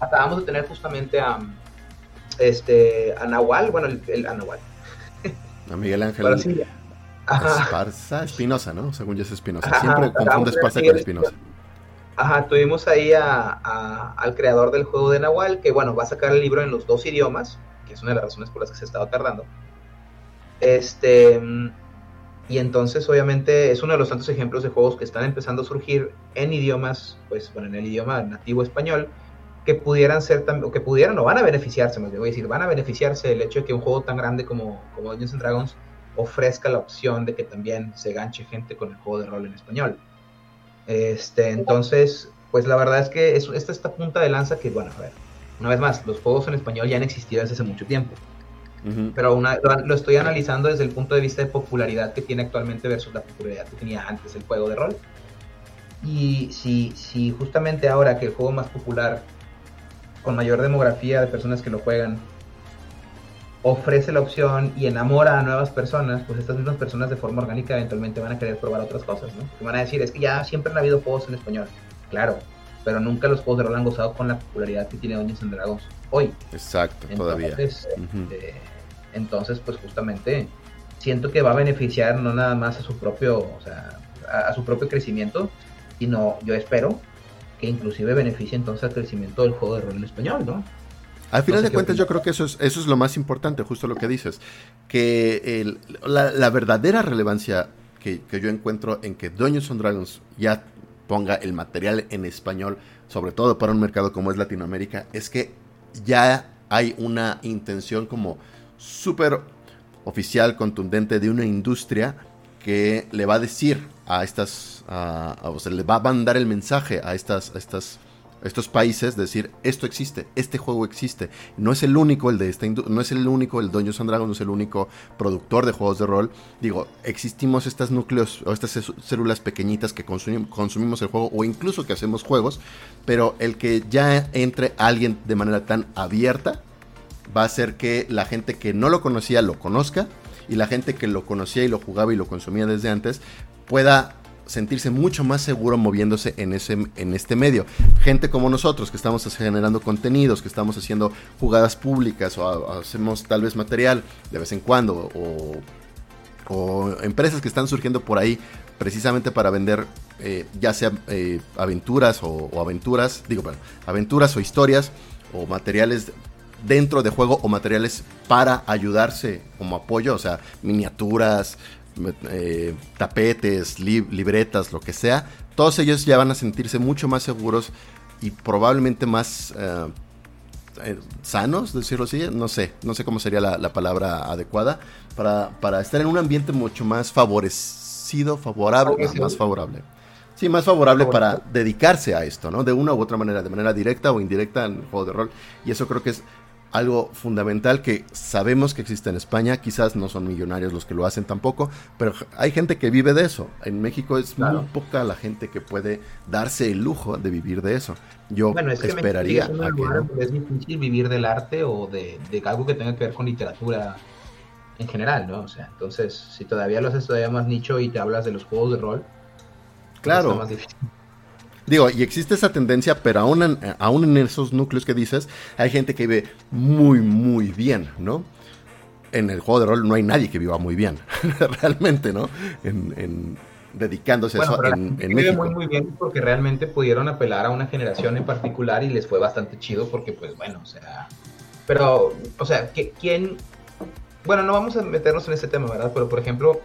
Acabamos de tener justamente a, este, a Nahual, bueno, el, el a Nahual. A Miguel Ángel. Esparza, Espinosa, ¿no? Según yo es Espinosa. Siempre confunde Esparza con Espinosa. Ajá, tuvimos ahí a, al creador del juego de Nahual, que bueno, va a sacar el libro en los dos idiomas, que es una de las razones por las que se ha estado tardando. Este, y entonces obviamente es uno de los tantos ejemplos de juegos que están empezando a surgir en idiomas, pues bueno, en el idioma nativo español, que pudieran ser o que pudieran o van a beneficiarse, me voy a decir, van a beneficiarse del hecho de que un juego tan grande como, como Dungeons and Dragons ofrezca la opción de que también se ganche gente con el juego de rol en español. Este, entonces, pues la verdad es que es, esta esta punta de lanza que, bueno, a ver, una vez más, los juegos en español ya han existido desde hace mucho tiempo. Pero una, lo, estoy analizando desde el punto de vista de popularidad que tiene actualmente versus la popularidad que tenía antes el juego de rol. Y si, si justamente ahora que el juego más popular con mayor demografía de personas que lo juegan, ofrece la opción y enamora a nuevas personas, pues estas mismas personas de forma orgánica eventualmente van a querer probar otras cosas, ¿no? Y van a decir, es que ya siempre han habido juegos en español. Claro, pero nunca los juegos de rol han gozado con la popularidad que tiene Dungeons and Dragons hoy. Exacto, todavía. Eh, entonces, pues justamente siento que va a beneficiar no nada más a su propio, o sea, a, su propio crecimiento, sino yo espero que inclusive beneficie entonces al crecimiento del juego de rol en español, ¿no? Al final de cuentas, yo creo que eso es, eso es lo más importante, justo lo que dices, que la, verdadera relevancia que, que, yo encuentro en que Dungeons and Dragons ya ponga el material en español, sobre todo para un mercado como es Latinoamérica, es que ya hay una intención como súper oficial, contundente de una industria que le va a decir a estas, o sea, le va a mandar el mensaje a estas, a estas estos países decir esto existe, este juego existe. No es el único el de esta no es el único el Dungeons and Dragons, no es el único productor de juegos de rol. Digo, existimos estas núcleos o estas células pequeñitas que consumimos el juego o incluso que hacemos juegos, pero el que ya entre alguien de manera tan abierta va a hacer que la gente que no lo conocía lo conozca y la gente que lo conocía y lo jugaba y lo consumía desde antes pueda sentirse mucho más seguro moviéndose en, ese, en este medio. Gente como nosotros que estamos generando contenidos, que estamos haciendo jugadas públicas o hacemos tal vez material de vez en cuando o, empresas que están surgiendo por ahí precisamente para vender eh, ya sea eh, aventuras o, aventuras, digo, bueno, aventuras o historias o materiales dentro de juego o materiales para ayudarse como apoyo, o sea, miniaturas, eh, tapetes, libretas, lo que sea, todos ellos ya van a sentirse mucho más seguros y probablemente más eh, eh, sanos, decirlo así, no sé, no sé cómo sería la, palabra adecuada, para, para, estar en un ambiente mucho más favorecido, favorable, más favorable. Sí, más favorable para dedicarse a esto, ¿no? De una u otra manera, de manera directa o indirecta en el juego de rol. Y eso creo que es algo fundamental que sabemos que existe en España, quizás no son millonarios los que lo hacen tampoco, pero hay gente que vive de eso. En México es muy poca la gente que puede darse el lujo de vivir de eso. Yo esperaría es, es difícil vivir del arte o de, algo que tenga que ver con literatura en general, ¿no? O sea, entonces, si todavía lo haces todavía más nicho y te hablas de los juegos de rol, pues claro. más difícil. Digo, y existe esa tendencia, pero aún en, aún en esos núcleos que dices, hay gente que vive muy, muy bien, ¿no? En el juego de rol no hay nadie que viva muy bien, realmente, ¿no? En, dedicándose a eso en, en México. muy, muy bien porque realmente pudieron apelar a una generación en particular y les fue bastante chido porque, pues, bueno, o sea... Pero, o sea, ¿quién...? Bueno, no vamos a meternos en este tema, ¿verdad? Pero, por ejemplo,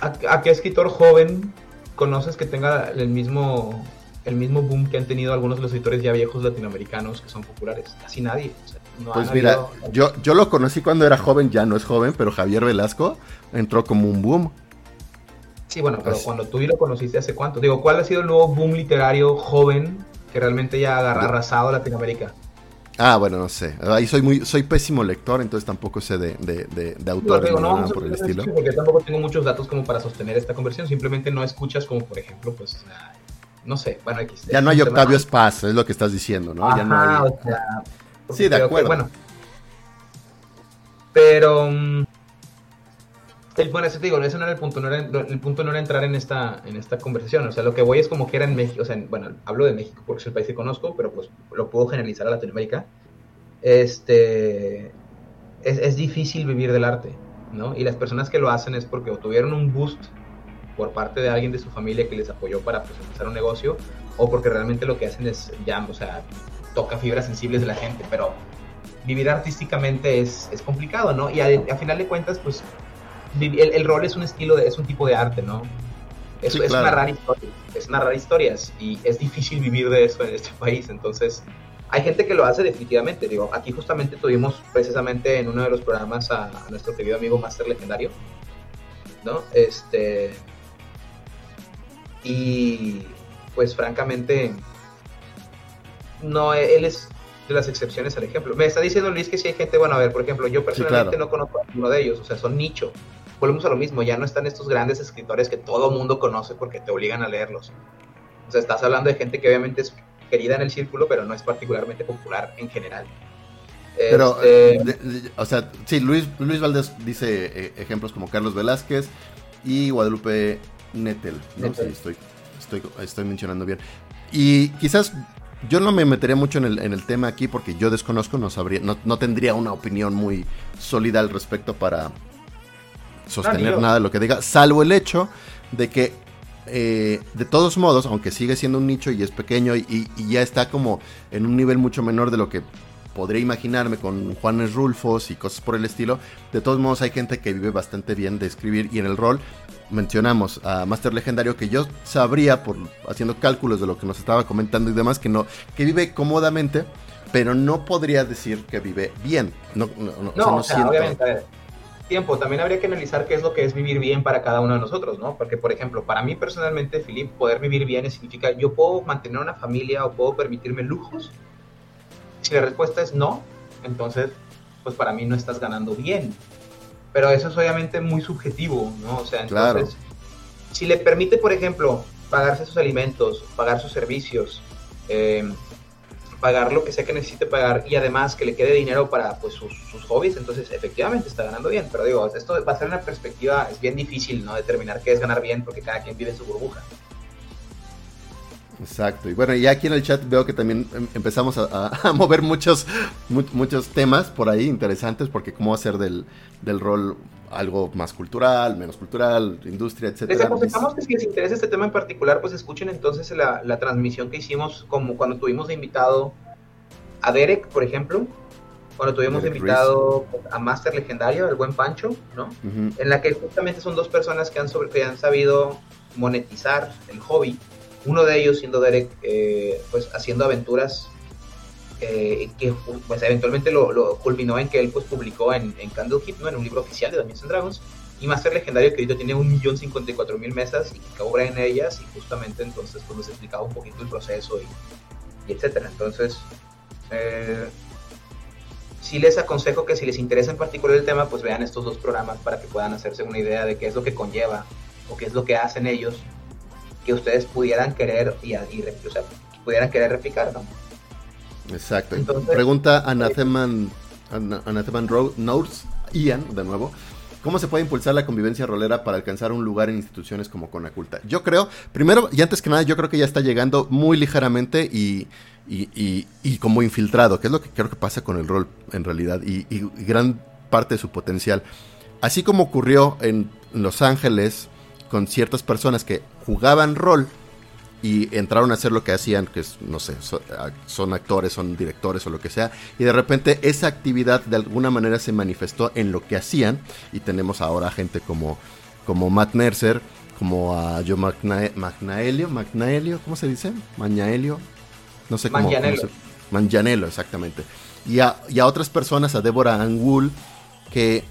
a qué escritor joven conoces que tenga el mismo el mismo boom que han tenido algunos de los editores ya viejos latinoamericanos que son populares. Casi nadie. pues mira, yo, yo lo conocí cuando era joven, ya no es joven, pero Javier Velasco entró como un boom. Sí, bueno, pero cuando tú lo conociste hace cuánto. Digo, ¿cuál ha sido el nuevo boom literario joven que realmente ya ha arrasado Latinoamérica? Ah, bueno, no sé. Ahí soy muy, soy pésimo lector, entonces tampoco sé de, de, de, autores no, nada por el estilo. Porque tampoco tengo muchos datos como para sostener esta conversión. Simplemente no escuchas como, por ejemplo, pues, no sé. Bueno, Ya no hay Octavio Spaz, es lo que estás diciendo, ¿no? ya no hay... o sea, sí, de acuerdo. bueno. Pero mm, el, bueno, eso te digo, ese no era el punto, no era, el punto no era entrar en esta, en esta conversación, o sea, lo que voy es como que era en México, o sea, bueno, hablo de México porque es el país que conozco, pero pues lo puedo generalizar a Latinoamérica, este, es, es difícil vivir del arte, ¿no? Y las personas que lo hacen es porque o tuvieron un boost por parte de alguien de su familia que les apoyó para pues, empezar un negocio, o porque realmente lo que hacen es ya, o sea, toca fibras sensibles de la gente, pero vivir artísticamente es, es complicado, ¿no? Y a, a final de cuentas, pues el, rol es un estilo, de, es un tipo de arte, ¿no? Es, es narrar historias, es narrar historias y es difícil vivir de eso en este país, entonces hay gente que lo hace definitivamente, digo, aquí justamente tuvimos precisamente en uno de los programas a, nuestro querido amigo Master Legendario, ¿no? Este, y pues francamente, no, él es de las excepciones al ejemplo. Me está diciendo Luis que si hay gente, bueno, a ver, por ejemplo, yo personalmente no conozco a uno de ellos, o sea, son nicho, volvemos a lo mismo, ya no están estos grandes escritores que todo mundo conoce porque te obligan a leerlos. O sea, estás hablando de gente que obviamente es querida en el círculo, pero no es particularmente popular en general. Pero, este, o sea, sí, Luis, Luis Valdés dice eh, ejemplos como Carlos Velázquez y Guadalupe Nettel. No sé si estoy, estoy, estoy mencionando bien. Y quizás yo no me metería mucho en el, en el tema aquí porque yo desconozco, no sabría, no, no tendría una opinión muy sólida al respecto para sostener nada de lo que diga, salvo el hecho de que eh, de todos modos, aunque sigue siendo un nicho y es pequeño y, ya está como en un nivel mucho menor de lo que podría imaginarme con Juanes Rulfos y cosas por el estilo, de todos modos hay gente que vive bastante bien de escribir y en el rol mencionamos a Master Legendario que yo sabría por haciendo cálculos de lo que nos estaba comentando y demás que no que vive cómodamente pero no podría decir que vive bien. No no, no, obviamente tiempo, también habría que analizar qué es lo que es vivir bien para cada uno de nosotros, ¿no? Porque, por ejemplo, para mí personalmente, Filip, poder vivir bien significa yo puedo mantener una familia o puedo permitirme lujos. Si la respuesta es no, entonces, pues para mí no estás ganando bien. Pero eso es obviamente muy subjetivo, ¿no? O sea, entonces, si le permite, por ejemplo, pagarse sus alimentos, pagar sus servicios, eh, pagar lo que sea que necesite pagar y además que le quede dinero para pues, sus, hobbies, entonces efectivamente está ganando bien. Pero digo, esto va a ser una perspectiva, es bien difícil no determinar qué es ganar bien porque cada quien vive su burbuja. Exacto. Y bueno, y aquí en el chat veo que también em, empezamos a, mover muchos, muchos temas por ahí interesantes, porque cómo hacer del, del rol algo más cultural, menos cultural, industria, etcétera. Les aconsejamos que si les interesa este tema en particular, pues escuchen entonces la, la, transmisión que hicimos, como cuando tuvimos de invitado a Derek, por ejemplo, cuando tuvimos de invitado a Master Legendario, el buen Pancho, ¿no? En la que justamente son dos personas que han, sobre, que han sabido monetizar el hobby. Uno de ellos siendo Derek, eh, pues haciendo aventuras eh, que pues eventualmente lo, culminó en que él pues publicó en, en Candle ¿no? en un libro oficial de Dungeons and Dragons. Y Master Legendario que ahorita tiene un millón cincuenta y cuatro mil mesas y que obra en ellas y justamente entonces pues nos explicaba un poquito el proceso y, y etcétera. Entonces eh, sí les aconsejo que si les interesa en particular el tema pues vean estos dos programas para que puedan hacerse una idea de qué es lo que conlleva o qué es lo que hacen ellos que ustedes pudieran querer y, y o sea, pudieran querer replicar ¿no? Exacto. Pregunta Anatheman, Anatheman Notes, Ian, de nuevo. ¿Cómo se puede impulsar la convivencia rolera para alcanzar un lugar en instituciones como Conaculta? Yo creo, primero y antes que nada, yo creo que ya está llegando muy ligeramente y, y, como infiltrado, que es lo que creo que pasa con el rol en realidad y, gran parte de su potencial. Así como ocurrió en Los Ángeles con ciertas personas que jugaban rol, y entraron a hacer lo que hacían, que es, no sé, son actores, son directores o lo que sea, y de repente esa actividad de alguna manera se manifestó en lo que hacían, y tenemos ahora gente como, como Matt Mercer, como a Joe Magnaelio, Magnaelio, ¿cómo se dice? Mañaelio, no sé cómo. Mangianello. exactamente. Y a, y a otras personas, a Deborah Angul, que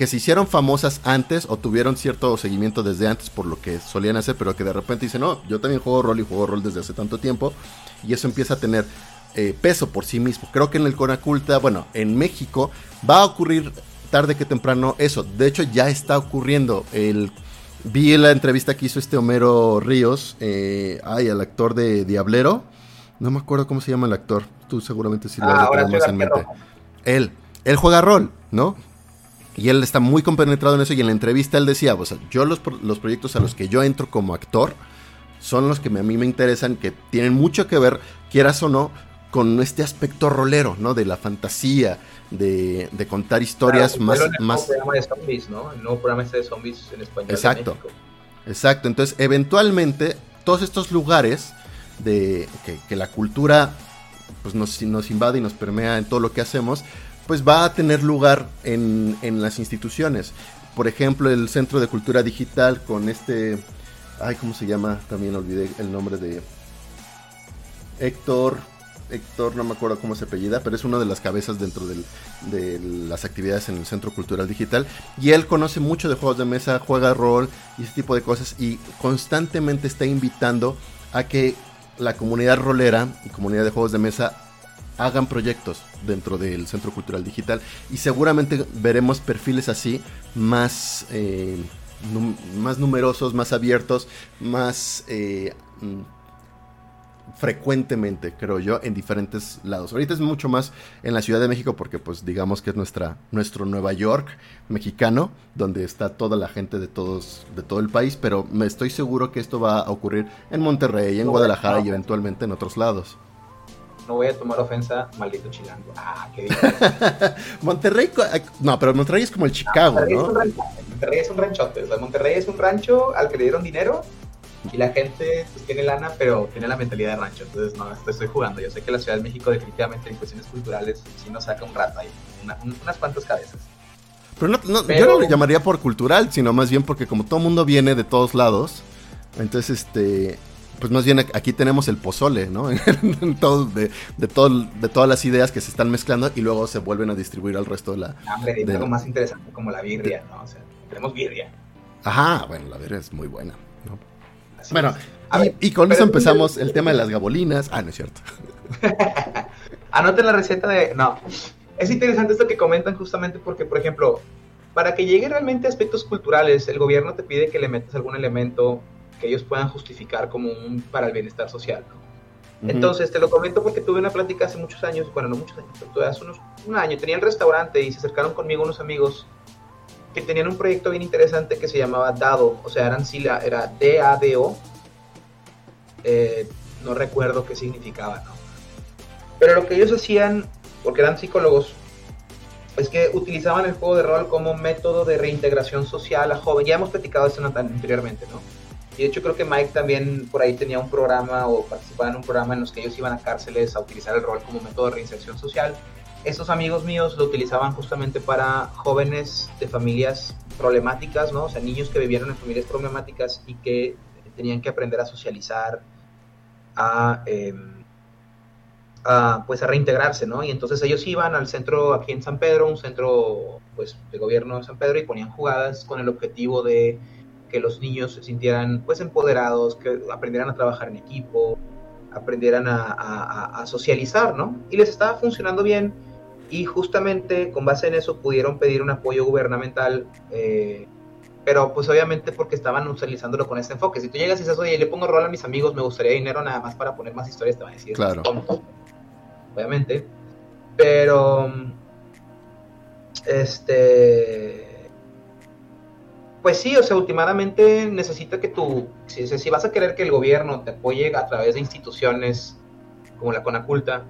que se hicieron famosas antes o tuvieron cierto seguimiento desde antes por lo que solían hacer, pero que de repente dicen, no, yo también juego rol y juego rol desde hace tanto tiempo, y eso empieza a tener eh, peso por sí mismo. Creo que en el Conaculta, bueno, en México va a ocurrir tarde que temprano eso. De hecho, ya está ocurriendo. El, vi la entrevista que hizo este Homero Ríos, eh, ay, el actor de Diablero. No me acuerdo cómo se llama el actor. Tú seguramente sí lo ah, más en mente. Él, él juega rol, ¿no? Y él está muy compenetrado en eso y en la entrevista él decía, o sea, yo los, los proyectos a los que yo entro como actor son los que a mí me interesan, que tienen mucho que ver, quieras o no, con este aspecto rolero, ¿no? De la fantasía, de, contar historias más... El más... programa de zombies, ¿no? El nuevo programa este de zombies en español. Exacto. Exacto. Entonces, eventualmente, todos estos lugares de que, la cultura pues nos, nos invade y nos permea en todo lo que hacemos, pues va a tener lugar en, las instituciones. Por ejemplo, el Centro de Cultura Digital con este... Ay, ¿cómo se llama? También olvidé el nombre de Héctor. Héctor, no me acuerdo cómo se apellida, pero es una de las cabezas dentro de las actividades en el Centro Cultural Digital. Y él conoce mucho de juegos de mesa, juega rol y ese tipo de cosas. Y constantemente está invitando a que la comunidad rolera comunidad de juegos de mesa hagan proyectos dentro del Centro Cultural Digital y seguramente veremos perfiles así más, eh, más numerosos, más abiertos, más... Eh, mm, frecuentemente, creo yo, en diferentes lados. Ahorita es mucho más en la Ciudad de México porque pues digamos que es nuestra, nuestro Nueva York mexicano, donde está toda la gente de, todos, de todo el país, pero me estoy seguro que esto va a ocurrir en Monterrey, en Guadalajara y eventualmente en otros lados. No voy a tomar ofensa, maldito chilango. Ah, qué Monterrey, no, pero Monterrey es como el Chicago, ¿no? Monterrey es un ranchote, o sea, Monterrey es un rancho al que le dieron dinero y la gente pues, tiene lana, pero tiene la mentalidad de rancho. Entonces, no, estoy jugando. Yo sé que la Ciudad de México, definitivamente, en cuestiones culturales, sí nos saca un rato ahí, unas cuantas cabezas. Pero, no, yo no lo llamaría por cultural, sino más bien porque, como todo mundo viene de todos lados, entonces, este. Pues más bien aquí tenemos el pozole, ¿no? todo, de, de, todo, de todas las ideas que se están mezclando y luego se vuelven a distribuir al resto de la. Hombre, algo más interesante como la birria, ¿no? O sea, tenemos birria. Ajá, bueno, la birria es muy buena, ¿no? bueno, y, con eso empezamos el tema de las gabolinas. Ah, no es cierto. Anoten la receta de... No, es interesante esto que comentan justamente porque, por ejemplo, para que llegue realmente a aspectos culturales, el gobierno te pide que le metas algún elemento que ellos puedan justificar como un para el bienestar social. Entonces, te lo comento porque tuve una plática hace muchos años, bueno, no muchos años, pero hace unos, un año, tenía el restaurante y se acercaron conmigo unos amigos que tenían un proyecto bien interesante que se llamaba DADO, o sea, eran era D-A-D-O, eh, no recuerdo qué significaba, ¿no? Pero lo que ellos hacían, porque eran psicólogos, es que utilizaban el juego de rol como método de reintegración social a jóvenes. Ya hemos platicado esto anteriormente, ¿no? Y de hecho creo que Mike también por ahí tenía un programa o participaba en un programa en los que ellos iban a cárceles a utilizar el rol como método de reinserción social esos amigos míos lo utilizaban justamente para jóvenes de familias problemáticas, ¿no? O sea, niños que vivieron en familias problemáticas y que tenían que aprender a socializar, a, em, pues a reintegrarse, ¿no? Y entonces ellos iban al centro aquí en San Pedro, un centro pues de gobierno de San Pedro y ponían jugadas con el objetivo de que los niños se sintieran pues empoderados, que aprendieran a trabajar en equipo, aprendieran a, a socializar, ¿no? Y les estaba funcionando bien y justamente con base en eso pudieron pedir un apoyo gubernamental, eh, pero pues obviamente porque estaban utilizándolo con este enfoque. Si tú llegas y dices, oye, le pongo rol a mis amigos, me gustaría dinero nada más para poner más historias, te van a decir, claro. obviamente. Pero, este, pues sí, o sea, últimamente necesita que tú, si, si vas a querer que el gobierno te apoye a través de instituciones como la Conaculta,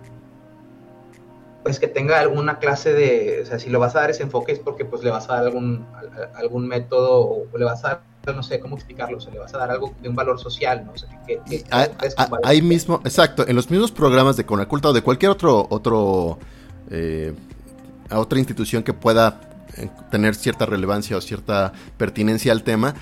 pues que tenga alguna clase de, o sea, si lo vas a dar ese enfoque es porque pues le vas a dar algún, algún método o le vas a dar, no sé cómo explicarlo, o sea, le vas a dar algo de un valor social, ¿no? O sea, que, ahí mismo, exacto, en los mismos programas de Conaculta o de cualquier otro, otro, eh, otra institución que pueda tener cierta relevancia o cierta pertinencia al tema,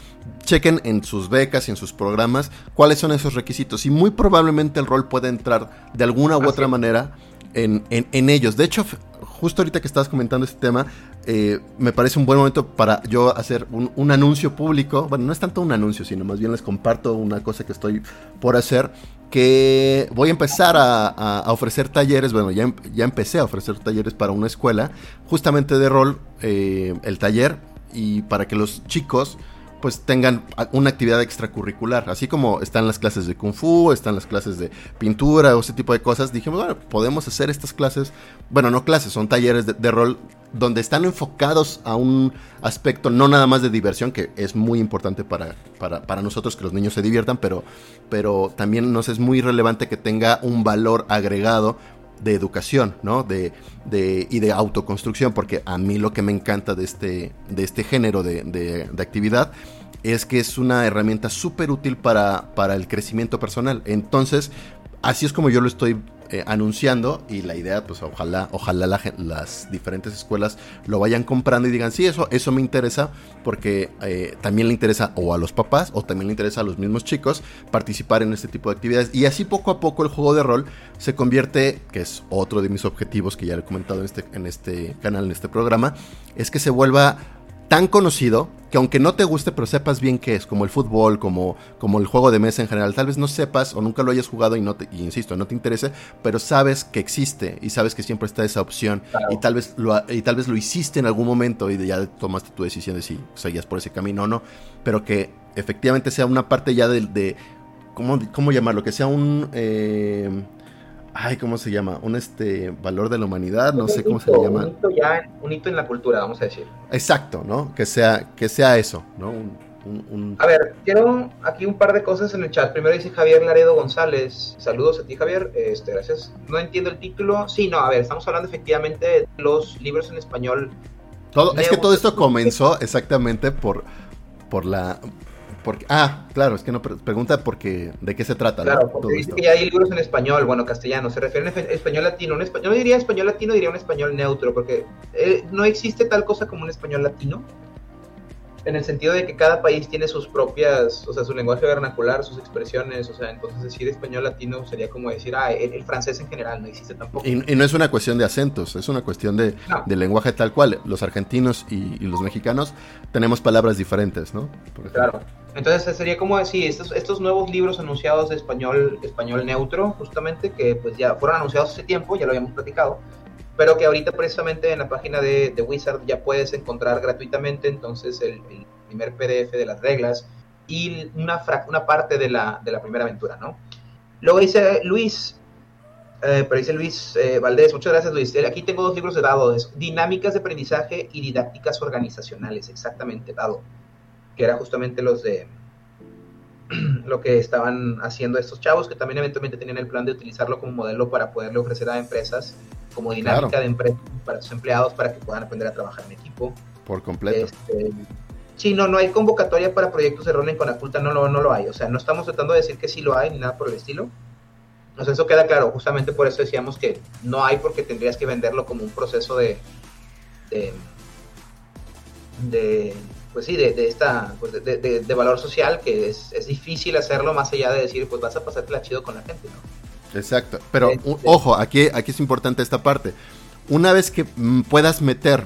chequen en sus becas y en sus programas cuáles son esos requisitos y muy probablemente el rol puede entrar de alguna u otra manera en, ellos. De hecho, justo ahorita que estabas comentando este tema, eh, me parece un buen momento para yo hacer un, anuncio público. Bueno, no es tanto un anuncio, sino más bien les comparto una cosa que estoy por hacer. Que voy a empezar a, ofrecer talleres. Bueno, ya, ya, empecé a ofrecer talleres para una escuela, justamente de rol, eh, el taller, y para que los chicos pues tengan una actividad extracurricular. Así como están las clases de kung fu, están las clases de pintura o ese tipo de cosas, dijimos, bueno, podemos hacer estas clases, bueno, no clases, son talleres de, rol donde están enfocados a un aspecto no nada más de diversión, que es muy importante para, para, nosotros que los niños se diviertan, pero, pero también nos es muy relevante que tenga un valor agregado de educación, ¿no? De, de, y de autoconstrucción, porque a mí lo que me encanta de este, de este género de, de actividad es que es una herramienta súper útil para, para el crecimiento personal. Entonces, así es como yo lo estoy eh, anunciando y la idea, pues ojalá, ojalá las diferentes escuelas lo vayan comprando y digan, sí, eso, eso me interesa porque eh, también le interesa o a los papás o también le interesa a los mismos chicos participar en este tipo de actividades. Y así poco a poco el juego de rol se convierte, que es otro de mis objetivos que ya he comentado en este, en este canal, en este programa, es que se vuelva tan conocido que aunque no te guste, pero sepas bien qué es, como el fútbol, como, como el juego de mesa en general, tal vez no sepas o nunca lo hayas jugado y no te, insisto, no te interese, pero sabes que existe y sabes que siempre está esa opción y tal vez lo y tal vez lo hiciste en algún momento y ya tomaste tu decisión de si seguías por ese camino o no, pero que efectivamente sea una parte ya de ¿cómo, cómo llamarlo? Que sea un... Eh, ay, ¿cómo se llama? Un este valor de la humanidad, no sé cómo se le llama. Un hito, ya, un hito en la cultura, vamos a decir. Exacto, ¿no? Que sea, que sea eso, ¿no? A ver, quiero aquí un par de cosas en el chat. Primero dice Javier Laredo González. Saludos a ti, Javier. Este, gracias. No entiendo el título. Sí, no, a ver, estamos hablando efectivamente de los libros en español. Todo, es que todo esto comenzó exactamente por, por la porque, ah, claro, es que no pregunta porque de qué se trata. Claro, porque dice que ya hay libros en español, bueno, castellano, se refiere a español latino. Un español, no diría español latino, diría un español neutro, porque eh, no existe tal cosa como un español latino en el sentido de que cada país tiene sus propias, o sea, su lenguaje vernacular, sus expresiones, o sea, entonces decir español latino sería como decir, ah, el, francés en general no existe tampoco. Y, no es una cuestión de acentos, es una cuestión de, lenguaje tal cual. Los argentinos y, los mexicanos tenemos palabras diferentes, ¿no? Claro. Entonces sería como decir, estos, estos nuevos libros anunciados de español, español neutro, justamente, que pues ya fueron anunciados hace tiempo, ya lo habíamos platicado, pero que ahorita precisamente en la página de, Wizard ya puedes encontrar gratuitamente entonces el, primer PDF de las reglas y una, una parte de la, de la primera aventura, ¿no? Luego dice Luis, eh, pero dice Luis eh, Valdés, muchas gracias Luis. Aquí tengo dos libros de dados, dinámicas de aprendizaje y didácticas organizacionales, exactamente, dado, que era justamente los de lo que estaban haciendo estos chavos, que también eventualmente tenían el plan de utilizarlo como modelo para poderle ofrecer a empresas como dinámica de empresa para sus empleados para que puedan aprender a trabajar en equipo. Por completo. Este, sí, no, no hay convocatoria para proyectos de rol en Conaculta, no, no, no lo hay. O sea, no estamos tratando de decir que sí lo hay ni nada por el estilo. O sea, eso queda claro. Justamente por eso decíamos que no hay porque tendrías que venderlo como un proceso de, de, pues sí, de, esta, pues de, de, valor social que es, es, difícil hacerlo más allá de decir, pues vas a pasártela chido con la gente, ¿no? Exacto. Pero ojo, aquí, aquí es importante esta parte. Una vez que mm, puedas meter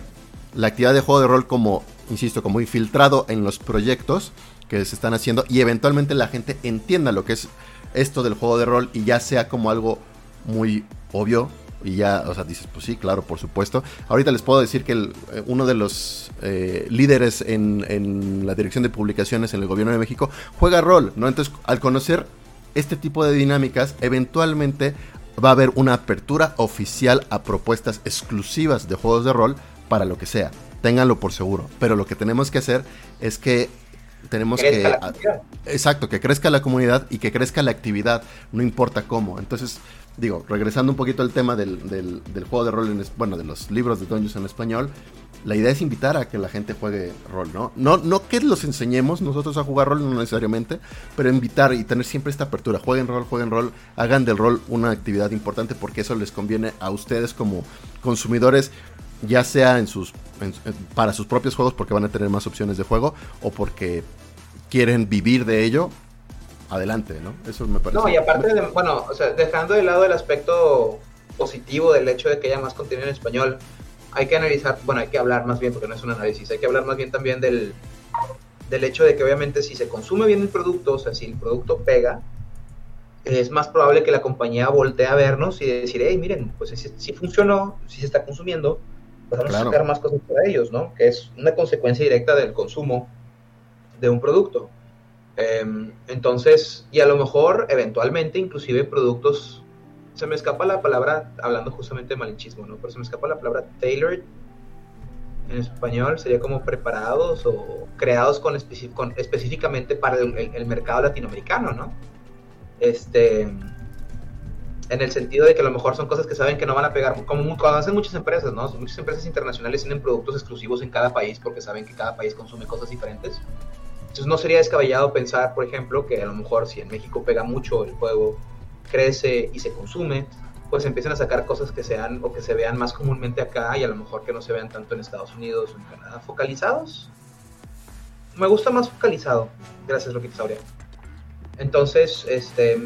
la actividad de juego de rol como, insisto, como infiltrado en los proyectos que se están haciendo y eventualmente la gente entienda lo que es esto del juego de rol y ya sea como algo muy obvio y ya, o sea, dices, pues sí, claro, por supuesto. Ahorita les puedo decir que eh, uno de los eh, líderes en, en, la dirección de publicaciones en el gobierno de México juega rol, ¿no? Entonces, al conocer este tipo de dinámicas, eventualmente va a haber una apertura oficial a propuestas exclusivas de juegos de rol para lo que sea. Ténganlo por seguro. Pero lo que tenemos que hacer es que tenemos que... Exacto, que crezca la comunidad y que crezca la actividad, no importa cómo. Entonces, digo, regresando un poquito al tema del, del, juego de rol, en, bueno, de los libros de Dungeons en español, la idea es invitar a que la gente juegue rol, ¿no? No, no que los enseñemos nosotros a jugar rol, no necesariamente, pero invitar y tener siempre esta apertura. Jueguen rol, jueguen rol, hagan del rol una actividad importante porque eso les conviene a ustedes como consumidores, ya sea en sus, para sus propios juegos porque van a tener más opciones de juego o porque quieren vivir de ello. Adelante, ¿no? Eso me parece. No, y aparte, de, bueno, o sea, dejando de lado el aspecto positivo del hecho de que haya más contenido en español, hay que analizar, bueno, hay que hablar más bien, porque no es un análisis, hay que hablar más bien también del, del hecho de que obviamente si se consume bien el producto, o sea, si el producto pega, es más probable que la compañía voltee a vernos y decir, hey, miren, pues si, funcionó, si se está consumiendo, pues vamos a sacar más cosas para ellos, ¿no? Que es una consecuencia directa del consumo de un producto. Em, entonces, y a lo mejor, eventualmente, inclusive productos se me escapa la palabra, hablando justamente de malinchismo, ¿no? Pero se me escapa la palabra tailored en español, sería como preparados o creados con, específicamente para el, mercado latinoamericano, ¿no? Este, en el sentido de que a lo mejor son cosas que saben que no van a pegar, como cuando hacen muchas empresas, ¿no? Muchas empresas internacionales tienen productos exclusivos en cada país porque saben que cada país consume cosas diferentes. Entonces no sería descabellado pensar, por ejemplo, que a lo mejor si en México pega mucho el juego crece y se consume, pues empiezan a sacar cosas que sean o que se vean más comúnmente acá y a lo mejor que no se vean tanto en Estados Unidos o en Canadá. ¿Focalizados? Me gusta más focalizado, gracias Roquita Sauria. Entonces, este,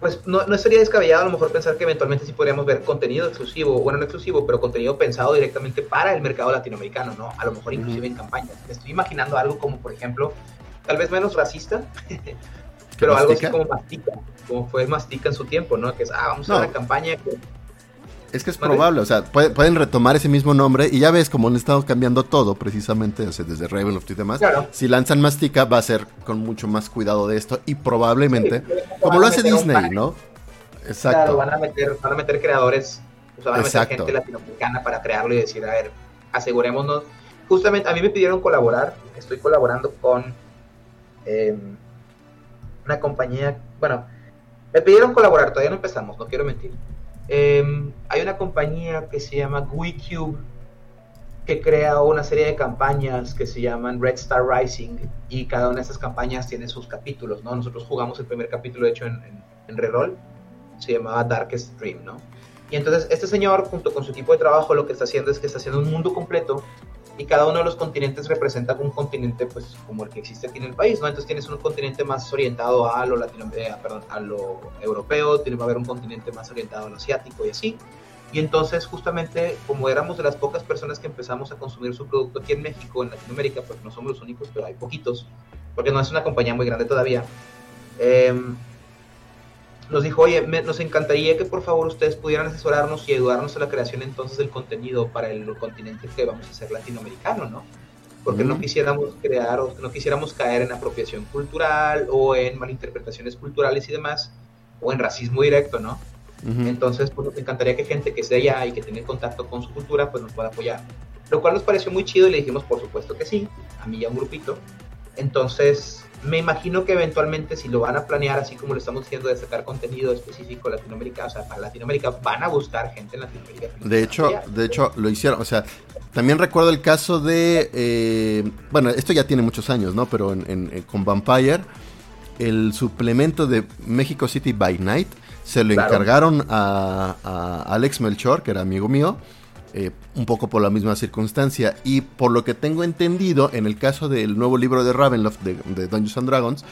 pues no, no, sería descabellado a lo mejor pensar que eventualmente sí podríamos ver contenido exclusivo, bueno, no exclusivo, pero contenido pensado directamente para el mercado latinoamericano, ¿no? A lo mejor inclusive en campañas. Me estoy imaginando algo como, por ejemplo, tal vez menos racista, pero algo así como mastica, como fue mastica en su tiempo, ¿no? Que es, ah, vamos a hacer una campaña Es que es probable, o sea, pueden retomar ese mismo nombre y ya ves como han estado cambiando todo precisamente desde Ravenloft y demás. Si lanzan Mastica va a ser con mucho más cuidado de esto y probablemente, como lo hace Disney, ¿no? Exacto. Claro, van a meter, van a meter creadores, o sea, van a meter gente latinoamericana para crearlo y decir, a ver, asegurémonos. Justamente a mí me pidieron colaborar, estoy colaborando con em, una compañía, bueno, me pidieron colaborar, todavía no empezamos, no quiero mentir Em, hay una compañía que se llama WeCube que crea una serie de campañas que se llaman Red Star Rising y cada una de esas campañas tiene sus capítulos, ¿no? Nosotros jugamos el primer capítulo hecho en, en, Reroll, se llamaba Darkest Dream, ¿no? Y entonces este señor, junto con su equipo de trabajo, lo que está haciendo es que está haciendo un mundo completo y cada uno de los continentes representa un continente pues como el que existe aquí en el país, ¿no? Entonces tienes un continente más orientado a lo latino, eh, perdón, a lo europeo, tiene que haber un continente más orientado a lo asiático y así. Y entonces justamente como éramos de las pocas personas que empezamos a consumir su producto aquí en México, en Latinoamérica, pues no somos los únicos, pero hay poquitos, porque no es una compañía muy grande todavía. Eh, nos dijo, oye, nos encantaría que por favor ustedes pudieran asesorarnos y ayudarnos en la creación entonces del contenido para el continente que vamos a hacer latinoamericano, ¿no? Porque no quisiéramos crear o no quisiéramos caer en apropiación cultural o en malinterpretaciones culturales y demás, o en racismo directo, ¿no? Entonces, pues nos encantaría que gente que esté allá y que tenga contacto con su cultura, pues nos pueda apoyar. Lo cual nos pareció muy chido y le dijimos, por supuesto que sí, a mí y a un grupito. Entonces, me imagino que eventualmente si lo van a planear así como lo estamos diciendo de sacar contenido específico Latinoamérica, o sea, para Latinoamérica van a buscar gente en Latinoamérica. De hecho, de hecho lo hicieron, o sea, también recuerdo el caso de, eh, bueno, esto ya tiene muchos años, ¿no? Pero en, con Vampire, el suplemento de México City by Night se lo encargaron a, a Alex Melchor, que era amigo mío eh, un poco por la misma circunstancia. Y por lo que tengo entendido, en el caso del nuevo libro de Ravenloft, de, Dungeons and Dragons,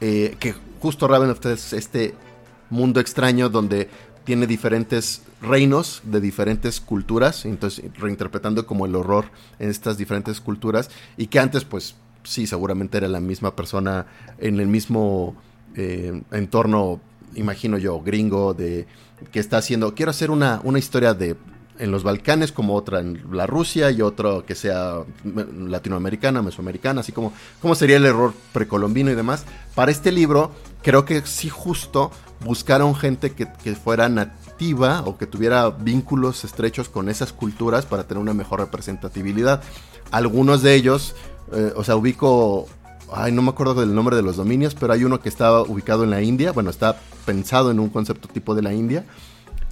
eh, que justo Ravenloft es este mundo extraño donde tiene diferentes reinos de diferentes culturas, entonces reinterpretando como el horror en estas diferentes culturas, y que antes pues sí, seguramente era la misma persona en el mismo eh, entorno, imagino yo, gringo, de que está haciendo, quiero hacer una, una historia de en los Balcanes como otra en la Rusia y otro que sea latinoamericana, mesoamericana, así como cómo sería el error precolombino y demás. Para este libro creo que sí justo buscaron gente que, fuera nativa o que tuviera vínculos estrechos con esas culturas para tener una mejor representatividad. Algunos de ellos, eh, o sea, ubico ay, no me acuerdo del nombre de los dominios, pero hay uno que estaba ubicado en la India, bueno, está pensado en un concepto tipo de la India,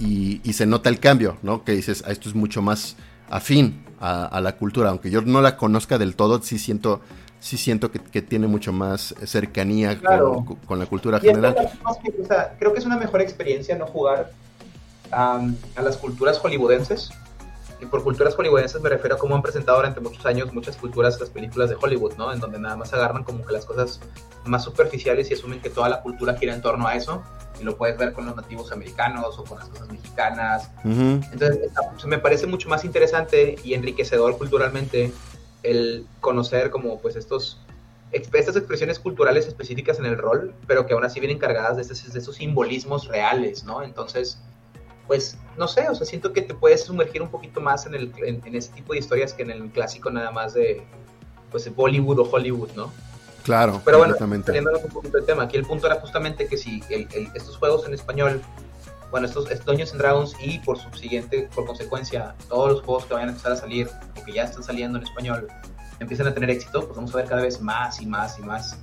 y, se nota el cambio, ¿no? Que dices, ah, esto es mucho más afín a, la cultura, aunque yo no la conozca del todo, sí siento, sí siento que, tiene mucho más cercanía con, la cultura general. creo que es una mejor experiencia no jugar a las culturas hollywoodenses. Y por culturas hollywoodenses me refiero a cómo han presentado durante muchos años muchas culturas las películas de Hollywood, ¿no? En donde nada más agarran como que las cosas más superficiales y asumen que toda la cultura gira en torno a eso y lo puedes ver con los nativos americanos o con las cosas mexicanas. Entonces, me parece mucho más interesante y enriquecedor culturalmente el conocer como pues estos estas expresiones culturales específicas en el rol, pero que aún así vienen cargadas de, de esos simbolismos reales, ¿no? Entonces, pues, no sé, o sea, siento que te puedes sumergir un poquito más en, el, en, ese tipo de historias que en el clásico nada más de, pues, Bollywood o Hollywood, ¿no? Claro, pero bueno, saliéndonos un poquito del tema, aquí el punto era justamente que si estos juegos en español, bueno, estos, estos Dungeons Dragons y por subsiguiente, por consecuencia, todos los juegos que vayan a empezar a salir o que ya están saliendo en español, empiezan a tener éxito, pues vamos a ver cada vez más y más y más,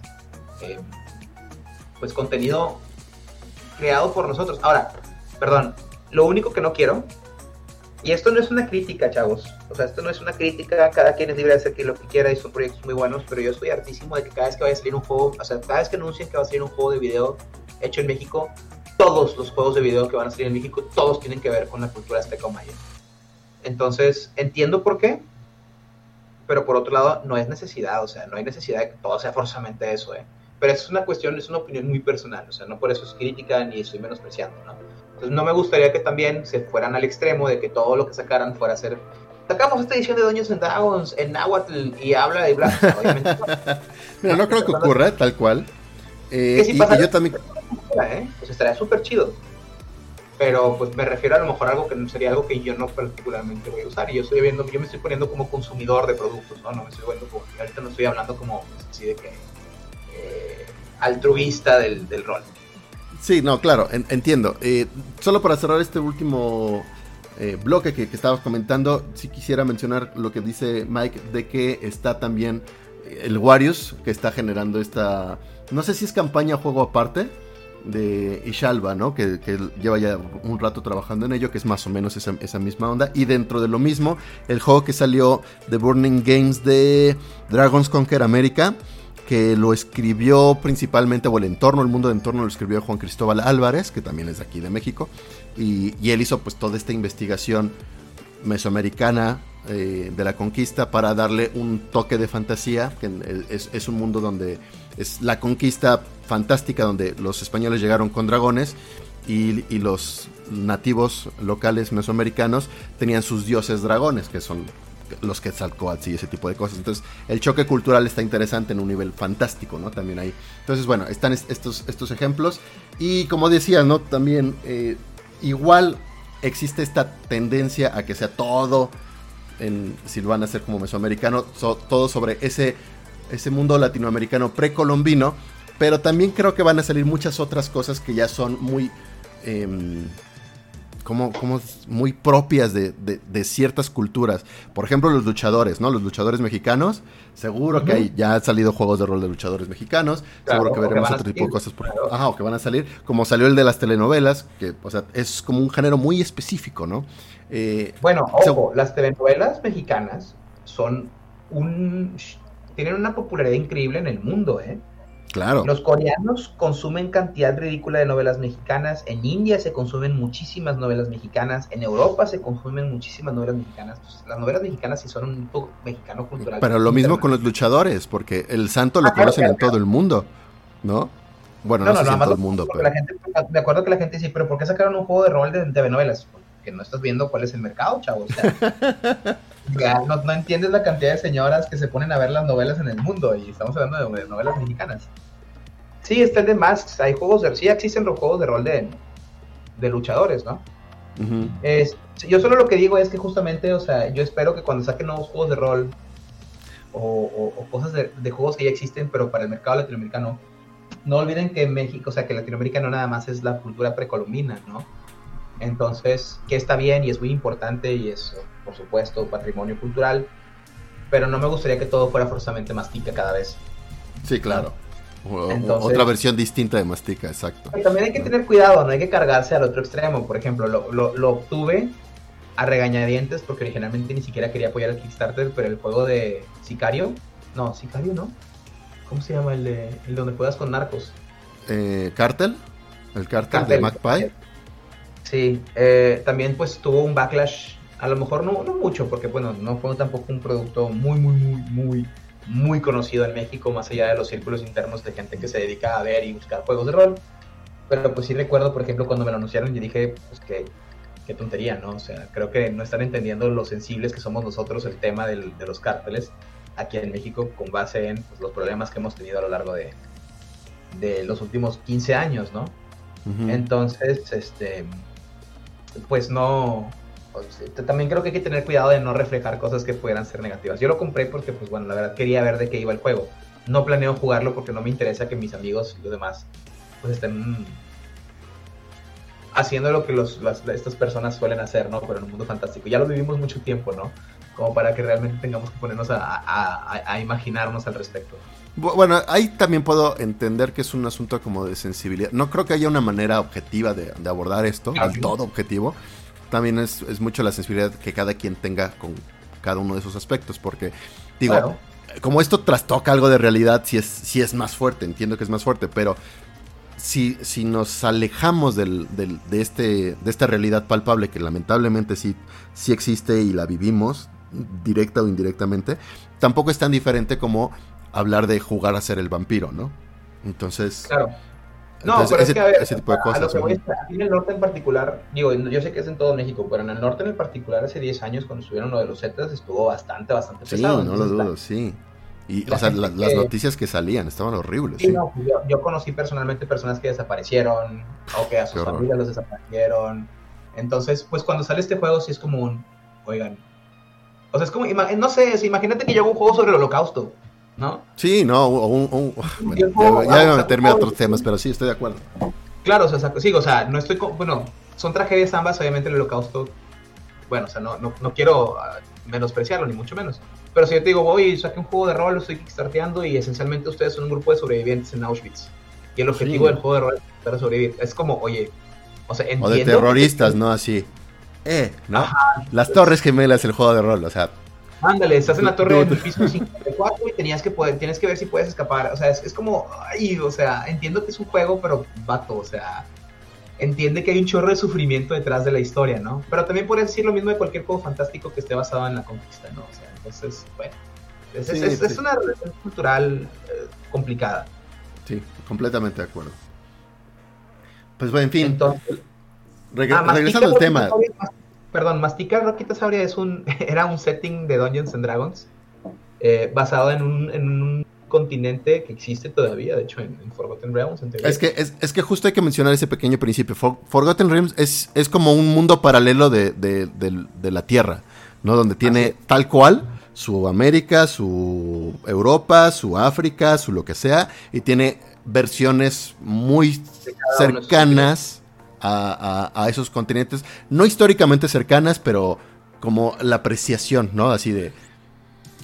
eh, pues contenido creado por nosotros. Ahora, perdón, lo único que no quiero y esto no es una crítica, chavos. O sea, esto no es una crítica. Cada quien es libre de hacer lo que quiera y son proyectos muy buenos. Pero yo estoy hartísimo de que cada vez que vaya a salir un juego, o sea, cada vez que anuncien que va a salir un juego de video hecho en México, todos los juegos de video que van a salir en México, todos tienen que ver con la cultura azteca o maya. Entonces, entiendo por qué. Pero por otro lado, no es necesidad. O sea, no hay necesidad de que todo sea forzosamente eso, ¿eh? Pero es una cuestión, es una opinión muy personal. O sea, no por eso es crítica ni estoy menospreciando, ¿no? Entonces no me gustaría que también se fueran al extremo de que todo lo que sacaran fuera a ser sacamos esta edición de Doños and Dragons en Nahuatl y habla de. Obviamente. Mira, no creo que ocurra tal cual. Eh, y, yo también. ¿eh? Pues estaría súper chido. pero pues me refiero a lo mejor a algo que sería algo que yo no particularmente voy a usar y yo estoy viendo yo me estoy poniendo como consumidor de productos no no me estoy viendo como ahorita no estoy hablando como así de que eh, altruista del, del, rol sí no claro entiendo eh, solo para cerrar este último eh, bloque que, estabas comentando sí quisiera mencionar lo que dice Mike de que está también el Warius que está generando esta no sé si es campaña o juego aparte de Ishalva, ¿no? Que, lleva ya un rato trabajando en ello, que es más o menos esa, misma onda. Y dentro de lo mismo, el juego que salió de Burning Games de Dragon's Conquer America, que lo escribió principalmente, o el entorno, el mundo de entorno lo escribió Juan Cristóbal Álvarez, que también es de aquí de México. Y, él hizo pues toda esta investigación mesoamericana eh, de la conquista para darle un toque de fantasía, que es, es un mundo donde es la conquista fantástica donde los españoles llegaron con dragones y, los nativos locales mesoamericanos tenían sus dioses dragones, que son los Quetzalcoatl y ese tipo de cosas. Entonces, el choque cultural está interesante en un nivel fantástico, ¿no? También ahí. Entonces, bueno, están estos, estos ejemplos. Y como decía, ¿no? También, eh, igual existe esta tendencia a que sea todo en si van a ser como mesoamericano, todo sobre ese, ese mundo latinoamericano precolombino pero también creo que van a salir muchas otras cosas que ya son muy... Em, como, como, muy propias de, ciertas culturas. Por ejemplo, los luchadores, ¿no? Los luchadores mexicanos. Seguro que hay, ya han salido juegos de rol de luchadores mexicanos. seguro que veremos otro tipo de cosas. Por, ajá, o que van a salir. Como salió el de las telenovelas, que, o sea, es como un género muy específico, ¿no? Eh, bueno, ojo, las telenovelas mexicanas son un... tienen una popularidad increíble en el mundo, ¿eh? Los coreanos consumen cantidad ridícula de novelas mexicanas, en India se consumen muchísimas novelas mexicanas, en Europa se consumen muchísimas novelas mexicanas. Pues, las novelas mexicanas sí son un poco mexicano cultural. Pero lo mismo con los luchadores, porque el santo lo ah, conocen en todo el mundo, ¿no? Bueno, no, sé si en todo el mundo, pero... La gente, de acuerdo que la gente dice, pero ¿por qué sacaron un juego de rol de TV novelas? Porque no estás viendo cuál es el mercado, chavo. O sea, no, no, entiendes la cantidad de señoras que se ponen a ver las novelas en el mundo y estamos hablando de, novelas mexicanas. Sí, está el de Masks, hay juegos de... Sí existen los juegos de rol de, de luchadores, ¿no? es, yo solo lo que digo es que justamente, o sea, yo espero que cuando saquen nuevos juegos de rol o, cosas de, de, juegos que ya existen, pero para el mercado latinoamericano, no olviden que México, o sea, que Latinoamérica no nada más es la cultura precolombina, ¿no? Entonces, que está bien y es muy importante y es, por supuesto, patrimonio cultural, pero no me gustaría que todo fuera forzosamente mastica cada vez. Sí, claro. Otra versión distinta de mastica, exacto. También hay que tener cuidado, no hay que cargarse al otro extremo. Por ejemplo, lo, lo, obtuve a regañadientes porque originalmente ni siquiera quería apoyar el Kickstarter, pero el juego de Sicario, no, Sicario no. ¿Cómo se llama el de el donde juegas con narcos? Eh, ¿Cartel? ¿El cartel, de Magpie? Sí, eh, también pues tuvo un backlash, a lo mejor no, no mucho, porque bueno, no fue tampoco un producto muy, muy, muy, muy, muy conocido en México, más allá de los círculos internos de gente que se dedica a ver y buscar juegos de rol. Pero pues sí recuerdo, por ejemplo, cuando me lo anunciaron, y dije, pues que qué tontería, ¿no? O sea, creo que no están entendiendo lo sensibles que somos nosotros el tema de los cárteles aquí en México con base en pues, los problemas que hemos tenido a lo largo de, de los últimos 15 años, ¿no? Entonces, este, pues no, también creo que hay que tener cuidado de no reflejar cosas que puedan ser negativas. Yo lo compré porque, pues bueno, la verdad quería ver de qué iba el juego. No planeo jugarlo porque no me interesa que mis amigos y los demás pues estén haciendo lo que los, estas personas suelen hacer, ¿no? Pero en un mundo fantástico. Ya lo vivimos mucho tiempo, ¿no? Como para que realmente tengamos que ponernos a imaginarnos al respecto. Bueno, ahí también puedo entender que es un asunto como de sensibilidad. No creo que haya una manera objetiva de, abordar esto, al todo objetivo. También es, mucho la sensibilidad que cada quien tenga con cada uno de esos aspectos, porque digo, como esto trastoca algo de realidad, sí es, sí es más fuerte, entiendo que es más fuerte, pero si, si nos alejamos del, de, este, de esta realidad palpable, que lamentablemente sí, sí existe y la vivimos, directa o indirectamente, tampoco es tan diferente como hablar de jugar a ser el vampiro, ¿no? Entonces. Claro. No, pero es que a ver, ese tipo de cosas. aquí en el norte en particular, digo, yo sé que es en todo México, pero en el norte en particular hace 10 años cuando estuvieron lo de los Zetas estuvo bastante, bastante pesado. Sí, no lo dudo, sí. Y, o sea, las noticias que salían estaban horribles. Sí, No, pues yo, conocí personalmente personas que desaparecieron o que a sus familias los desaparecieron. Entonces, pues cuando sale este juego sí es como un, oigan, o sea, es como, no sé, imagínate que yo hago un juego sobre el holocausto, ¿no? Sí, no, un, ya, voy a meterme a otros temas, pero sí, estoy de acuerdo. Claro, o sea, sí, o sea, no estoy, bueno, son tragedias ambas, obviamente el holocausto, bueno, o sea, no, no, no quiero ah, menospreciarlo, ni mucho menos. Pero si yo te digo, oye, saqué un juego de rol, lo estoy kickstarteando y esencialmente ustedes son un grupo de sobrevivientes en Auschwitz. Y el objetivo del juego de rol es para sobrevivir. Es como, oye, o sea, entiendo. O de terroristas, ¿no? Así. Eh, ¿no? Las Torres Gemelas, el juego de rol, o sea. Ándale, estás en la torre del piso 54 y tenías que poder, tienes que ver si puedes escapar. O sea, es, es como, ay, o sea, entiendo que es un juego, pero vato, o sea, entiende que hay un chorro de sufrimiento detrás de la historia, ¿no? Pero también puedes decir lo mismo de cualquier juego fantástico que esté basado en la conquista, ¿no? O sea, entonces, bueno, es, una relación cultural eh, complicada. Sí, completamente de acuerdo. Pues bueno, en fin. Entonces, ah, regresando al tema. Perdón, Mastica Roquita Sauria es un, era un setting de Dungeons and Dragons eh, basado en un, en un continente que existe todavía, de hecho, en, Forgotten Realms. es, que, es, que justo hay que mencionar ese pequeño principio. Forgotten Realms es, es como un mundo paralelo de, de la Tierra, ¿no? Donde tiene tal cual su América, su Europa, su África, su lo que sea, y tiene versiones muy cercanas a, esos continentes, no históricamente cercanas, pero como la apreciación, ¿no? Así de,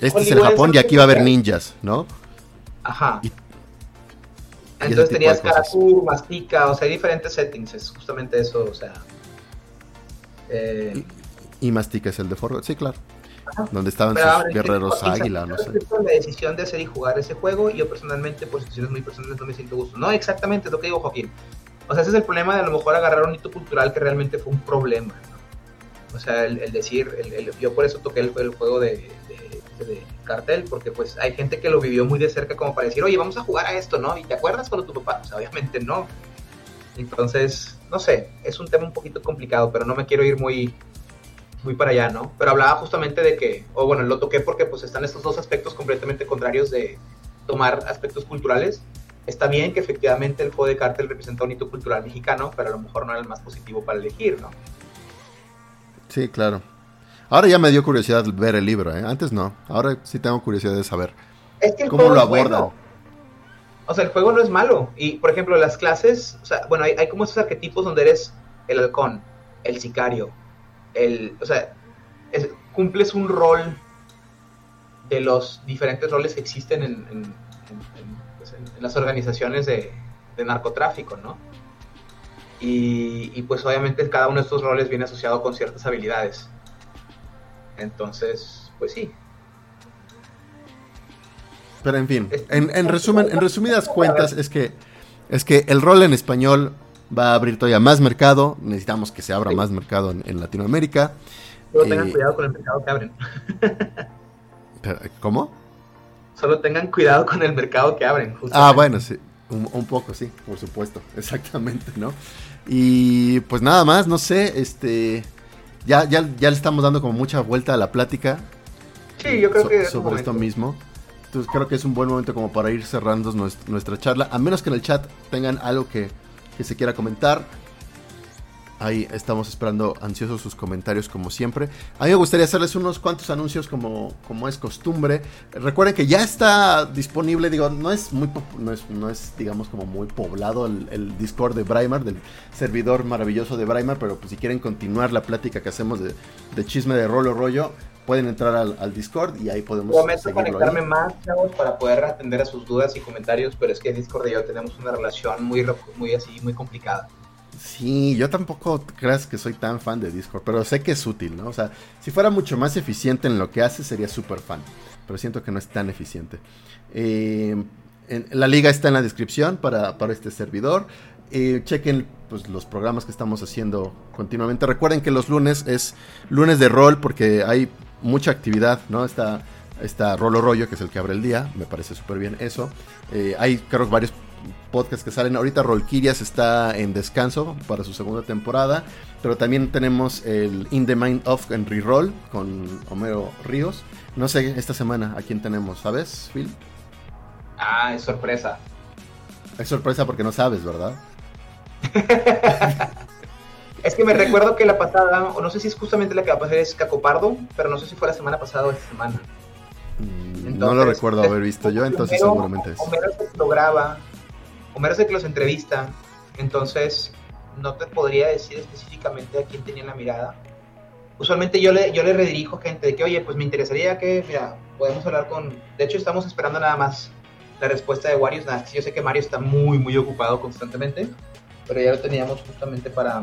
este es el Japón y aquí va a haber ninjas, ¿no? Ajá. Entonces tenías Karakur, Mastika, o sea, hay diferentes settings, es justamente eso, o sea... Eh, y, Mastika es el de Forgotten, sí, claro donde estaban sus guerreros águila, no sé. La decisión de hacer y jugar ese juego, yo personalmente, por situaciones muy personales, no me siento gusto. No exactamente es lo que digo Joaquín. O sea, ese es el problema de a lo mejor agarrar un hito cultural que realmente fue un problema. O sea, el, decir, yo por eso toqué el, juego de, cartel, porque pues hay gente que lo vivió muy de cerca como para decir, oye, vamos a jugar a esto, ¿no? ¿Y te acuerdas cuando tu papá? Sea, obviamente no. Entonces, no sé, es un tema un poquito complicado, pero no me quiero ir muy, muy para allá, ¿no? Pero hablaba justamente de que, o bueno, lo toqué porque pues están estos dos aspectos completamente contrarios de tomar aspectos culturales. Está bien que efectivamente el juego de cártel representa un hito cultural mexicano, pero a lo mejor no era el más positivo para elegir, ¿no? Sí, claro. Ahora ya me dio curiosidad ver el libro, ¿eh? Antes no. Ahora sí tengo curiosidad de saber cómo lo abordan. O sea, el juego no es malo. Y, por ejemplo, las clases, o sea, bueno, hay, hay como esos arquetipos donde eres el halcón, el sicario, el, o sea, cumples un rol de los diferentes roles que existen en, las organizaciones de, narcotráfico, ¿no? Y, pues obviamente cada uno de estos roles viene asociado con ciertas habilidades. Entonces, pues sí. Pero en fin, en, resumen, en resumidas cuentas es que es que el rol en español va a abrir todavía más mercado. Necesitamos que se abra más mercado en, Latinoamérica. Solo tengan eh, cuidado con el mercado que abren. ¿Cómo? Solo tengan cuidado con el mercado que abren. Ah, bueno, sí. Un, poco, sí, por supuesto. Exactamente, ¿no? Y pues nada más, no sé, este. Ya, ya, ya le estamos dando como mucha vuelta a la plática. Sí, yo creo que. Sobre esto mismo. Entonces creo que es un buen momento como para ir cerrando nuestra charla. A menos que en el chat tengan algo que que se quiera comentar. Ahí estamos esperando ansiosos sus comentarios como siempre. A mí me gustaría hacerles unos cuantos anuncios como, como es costumbre. Recuerden que ya está disponible, digo, no es muy no es, no es digamos como muy poblado el, Discord de Braimar, del servidor maravilloso de Braimar, pero pues si quieren continuar la plática que hacemos de, chisme de rollo rollo, pueden entrar al, Discord y ahí podemos Prometo conectarme más, chavos, para poder atender a sus dudas y comentarios, pero es que Discord y yo tenemos una relación muy, muy así, muy complicada. Sí, yo tampoco creas que soy tan fan de Discord, pero sé que es útil, ¿no? O sea, si fuera mucho más eficiente en lo que hace, sería súper fan, pero siento que no es tan eficiente. Eh, la liga está en la descripción para, para este servidor. Eh, chequen pues, los programas que estamos haciendo continuamente. Recuerden que los lunes es lunes de rol porque hay mucha actividad, ¿no? Está, está Rolo Rollo, que es el que abre el día, me parece súper bien eso. Eh, hay, creo, varios podcasts que salen. Ahorita Rolkirias está en descanso para su segunda temporada, pero también tenemos el In the Mind of en Reroll con Homero Ríos. No sé, esta semana a quién tenemos, ¿sabes, Phil? Ah, es sorpresa. Es sorpresa porque no sabes, ¿verdad? es que me recuerdo que la pasada, o no sé si es justamente la que va a pasar, es Cacopardo, pero no sé si fue la semana pasada o esta semana. Mm, no lo recuerdo haber visto yo, entonces seguramente es. Homero que lo graba, Homero es el que los entrevista, entonces no te podría decir específicamente a quién tenía la mirada. Usualmente yo le, yo le redirijo gente de que, oye, pues me interesaría que, mira, podemos hablar con... De hecho, estamos esperando nada más la respuesta de Wario Yo sé que Mario está muy, muy ocupado constantemente, pero ya lo teníamos justamente para,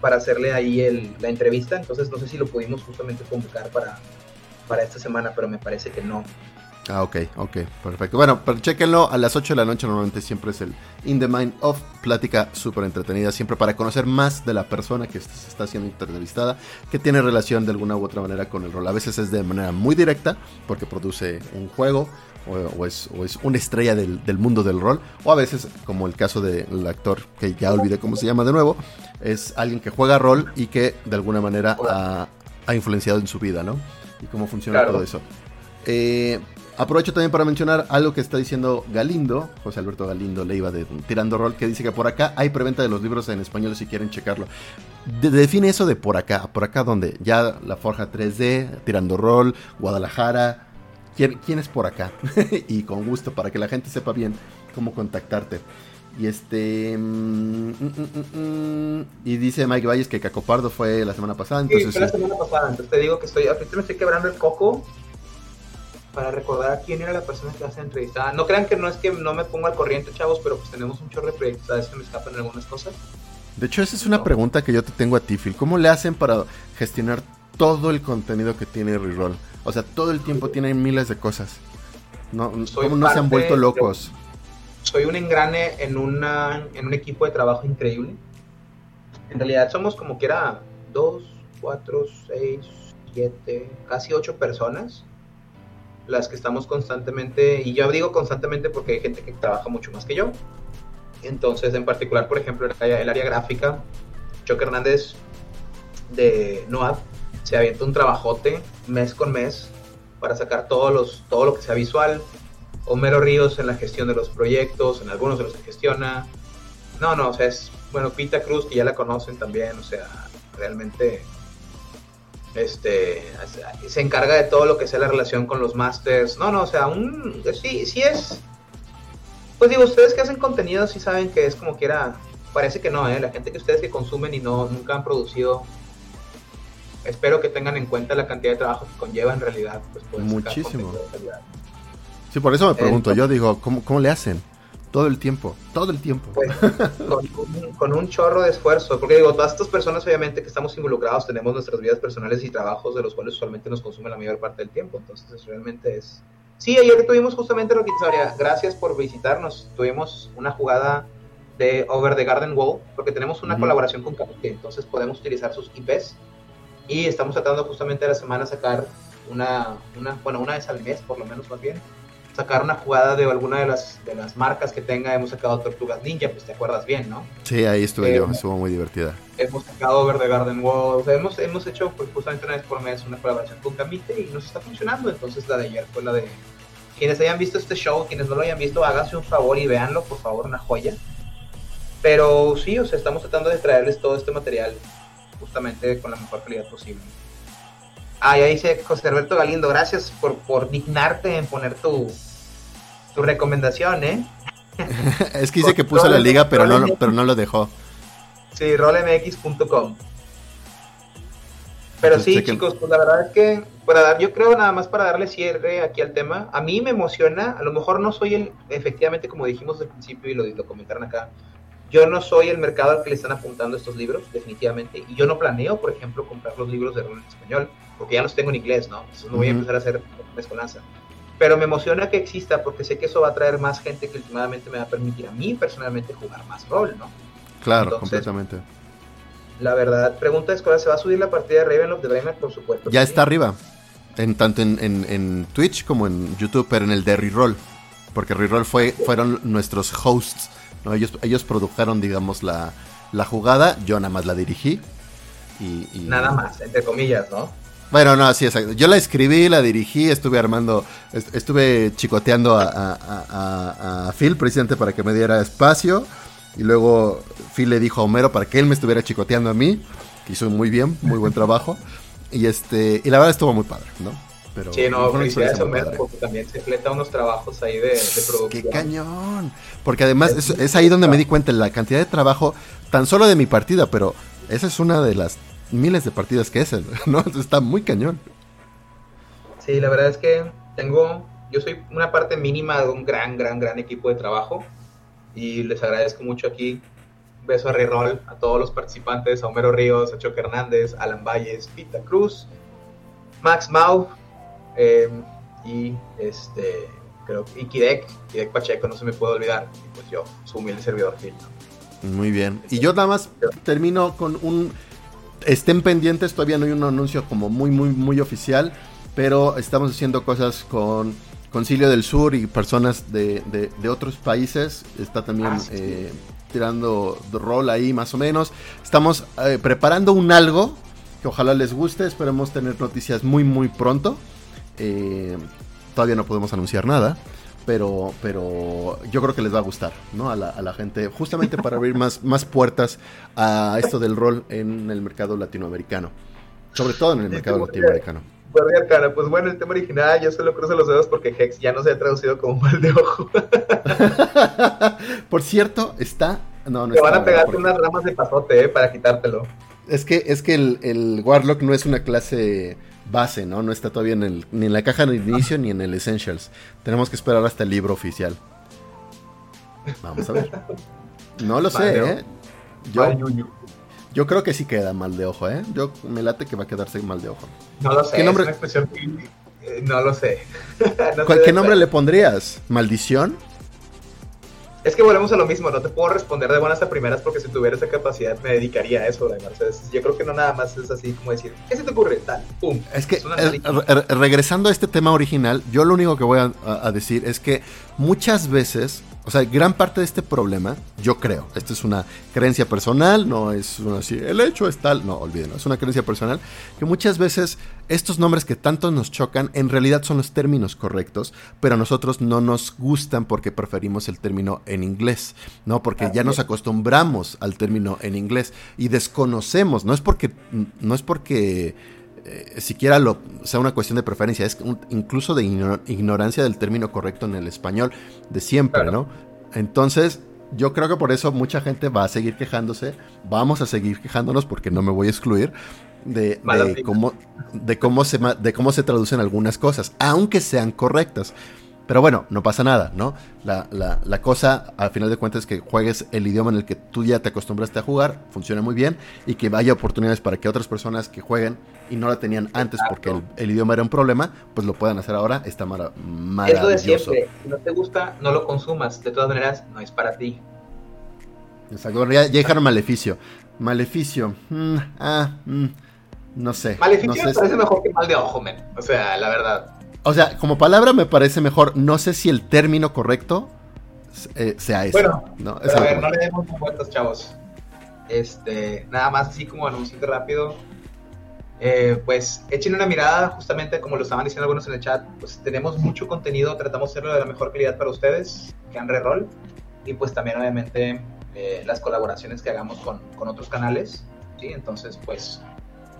para hacerle ahí el, la entrevista, entonces no sé si lo pudimos justamente convocar para, para esta semana, pero me parece que no. Ah, ok, ok, perfecto. Bueno, pero chequenlo a las 8 de la noche, normalmente siempre es el In the Mind of, plática súper entretenida, siempre para conocer más de la persona que se está siendo entrevistada, que tiene relación de alguna u otra manera con el rol. A veces es de manera muy directa, porque produce un juego, o, es, una estrella del, mundo del rol, o a veces, como el caso del actor, que ya olvidé cómo se llama de nuevo, es alguien que juega rol y que de alguna manera ha, influenciado en su vida, ¿no? Y cómo funciona todo eso. Eh, Aprovecho también para mencionar algo que está diciendo Galindo, José Alberto Galindo Leiva de Tirando Rol, que dice que por acá hay preventa de los libros en español si quieren checarlo. define eso de por acá, por acá donde ya la Forja 3D, Tirando Rol, Guadalajara. ¿Quién, quién es por acá? y con gusto, para que la gente sepa bien cómo contactarte. Y este. Mm, mm, mm, y dice Mike Valles que Cacopardo fue la semana pasada. Entonces, sí, fue la semana pasada. Entonces te digo que estoy. Ahorita me estoy quebrando el coco para recordar quién era la persona que hace entrevistada. No crean que no es que no me pongo al corriente, chavos, pero pues tenemos un chorro de proyectos, a veces me escapan algunas cosas. De hecho, esa es una pregunta que yo te tengo a ti, Phil. ¿Cómo le hacen para gestionar todo el contenido que tiene Reroll? O sea, todo el tiempo tienen miles de cosas. No, ¿Cómo no se han vuelto locos? soy un engrane en, una, en un equipo de trabajo increíble. En realidad somos como que era dos, cuatro, seis, siete, casi ocho personas las que estamos constantemente, y yo digo constantemente porque hay gente que trabaja mucho más que yo. Entonces, en particular, por ejemplo, el área, el área gráfica, Choque Hernández de NOAD se avienta un trabajote mes con mes para sacar todos los, todo lo que sea visual. Homero Ríos en la gestión de los proyectos, en algunos de los que gestiona. No, no, o sea, es, bueno, Pita Cruz, que ya la conocen también, o sea, realmente este se encarga de todo lo que sea la relación con los masters. No, no, o sea, un sí, sí es pues digo, ustedes que hacen contenido sí saben que es como quiera, parece que no, ¿eh? la gente que ustedes que consumen y no nunca han producido espero que tengan en cuenta la cantidad de trabajo que conlleva en realidad pues, muchísimo. Sí, por eso me pregunto, yo digo, ¿cómo, ¿cómo le hacen? Todo el tiempo, todo el tiempo. Pues, con, un, chorro de esfuerzo, porque digo, todas estas personas obviamente que estamos involucrados tenemos nuestras vidas personales y trabajos de los cuales usualmente nos consume la mayor parte del tiempo, entonces realmente es... Sí, ayer tuvimos justamente lo que sabía, gracias por visitarnos, tuvimos una jugada de Over the Garden Wall, porque tenemos una colaboración con Capite, entonces podemos utilizar sus IPs y estamos tratando justamente de la semana sacar una, una, bueno, una vez al mes por lo menos más bien, sacar una jugada de alguna de las, de las marcas que tenga. Hemos sacado Tortugas Ninja, pues te acuerdas bien, ¿no? Sí, ahí estuve yo, estuvo muy divertida. Hemos sacado Over the Garden Wall, hemos, hemos hecho pues, justamente una vez por mes una colaboración con Camite y nos está funcionando. Entonces la de ayer fue la de... Quienes hayan visto este show, quienes no lo hayan visto, háganse un favor y véanlo, por favor, una joya. Pero sí, o sea, estamos tratando de traerles todo este material justamente con la mejor calidad posible. Ah, ya dice José Alberto Galindo, gracias por, por dignarte en poner tu, tu recomendación, ¿eh? es que dice que puso la liga, pero no, pero no lo dejó. Sí, rolemx.com. Pero sí, chicos, pues la verdad es que para dar, yo creo nada más para darle cierre aquí al tema, a mí me emociona, a lo mejor no soy el, efectivamente como dijimos al principio y lo, lo comentaron acá, yo no soy el mercado al que le están apuntando estos libros, definitivamente, y yo no planeo, por ejemplo, comprar los libros de rol en español porque ya los tengo en inglés, ¿no? Entonces no voy a empezar a hacer mezcolanza. Pero me emociona que exista porque sé que eso va a traer más gente que últimamente me va a permitir a mí personalmente jugar más rol, ¿no? Claro, completamente. La verdad, pregunta es, ¿se va a subir la partida de Raven of the Brainer? Por supuesto. Ya está arriba. En, tanto en, en, Twitch como en YouTube, pero en el Derry Roll. porque Reroll fue, fueron nuestros hosts, ¿no? Ellos, ellos produjeron, digamos, la, la jugada, yo nada más la dirigí. Y, Nada más, entre comillas, ¿no? Bueno, no, sí, exacto. Yo la escribí, la dirigí, estuve armando, estuve chicoteando a, a, Phil precisamente para que me diera espacio. Y luego Phil le dijo a Homero para que él me estuviera chicoteando a mí, que hizo muy bien, muy buen trabajo. Y este y la verdad estuvo muy padre, ¿no? Pero sí, no, felicidades a Homero porque también se fleta unos trabajos ahí de, de producción. ¡Qué cañón! Porque además es, es ahí donde me di cuenta la cantidad de trabajo, tan solo de mi partida, pero esa es una de las miles de partidas que es, ¿no? Está muy cañón. Sí, la verdad es que tengo, yo soy una parte mínima de un gran, gran, gran equipo de trabajo y les agradezco mucho aquí. Un beso a Reroll, a todos los participantes, a Homero Ríos, a Choque Hernández, Alan Valles, Pita Cruz, Max Mau eh, y este, creo y Kidek, Kidek Pacheco, no se me puede olvidar, y pues yo, su humilde servidor Gil. Muy bien. Y yo nada más termino con un estén pendientes, todavía no hay un anuncio como muy, muy, muy oficial, pero estamos haciendo cosas con Concilio del Sur y personas de, de, otros países. Está también ah, eh, tirando rol ahí más o menos. Estamos eh, preparando un algo que ojalá les guste, esperemos tener noticias muy, muy pronto. Eh, todavía no podemos anunciar nada pero, pero yo creo que les va a gustar, ¿no? A la, a la gente, justamente para abrir más, más puertas a esto del rol en el mercado latinoamericano, sobre todo en el mercado latinoamericano. Pues bueno, el tema original yo solo cruzo los dedos porque Hex ya no se ha traducido como mal de ojo. por cierto, está... No, no Te van a pegarte unas ramas de pasote, ¿eh? Para quitártelo. Es que, es que el, el Warlock no es una clase base, ¿no? No está todavía en el, ni en la caja de inicio ni en el Essentials. Tenemos que esperar hasta el libro oficial. Vamos a ver. No lo sé, ¿eh? Yo, yo creo que sí queda mal de ojo, ¿eh? Yo me late que va a quedarse mal de ojo. No lo sé. ¿Qué nombre? Eh, no lo sé. ¿Qué nombre le pondrías? ¿Maldición? Es que volvemos a lo mismo, no te puedo responder de buenas a primeras porque si tuviera esa capacidad me dedicaría a eso, Mercedes. Yo creo que no nada más es así como decir, ¿qué se te ocurre? Tal, pum. Es que regresando a este tema original, yo lo único que voy a decir es que muchas veces o sea, gran parte de este problema, yo creo, esta es una creencia personal, no es así, el hecho es tal, no, olvídenlo, es una creencia personal, que muchas veces estos nombres que tanto nos chocan en realidad son los términos correctos, pero a nosotros no nos gustan porque preferimos el término en inglés, ¿no? Porque ya nos acostumbramos al término en inglés y desconocemos, no es porque, no es porque eh, siquiera lo, sea una cuestión de preferencia, es incluso de ignorancia del término correcto en el español de siempre, ¿no? Entonces, yo creo que por eso mucha gente va a seguir quejándose, vamos a seguir quejándonos porque no me voy a excluir de, cómo, de, cómo se, de cómo se traducen algunas cosas, aunque sean correctas. Pero bueno, no pasa nada, ¿no? La, la, cosa, al final de cuentas, es que juegues el idioma en el que tú ya te acostumbraste a jugar, funciona muy bien, y que haya oportunidades para que otras personas que jueguen y no la tenían antes porque el, idioma era un problema, pues lo puedan hacer ahora, está mar maravilloso. Es de siempre, si no te gusta, no lo consumas, de todas maneras, no es para ti. Exacto, ya, dejaron Maleficio. Maleficio, mm, ah, mm, no sé. Maleficio me parece mejor que Mal de Ojo, men. O sea, la verdad. O sea, como palabra me parece mejor. No sé si el término correcto eh, sea ese. Bueno, ¿no? a ver, no le demos vueltas, chavos. Este, nada más así como anuncio rápido. Eh, pues echen una mirada, justamente como lo estaban diciendo algunos en el chat, pues tenemos mucho contenido, tratamos de hacerlo de la mejor calidad para ustedes, que han reroll, y pues también obviamente eh, las colaboraciones que hagamos con, con otros canales, ¿sí? Entonces, pues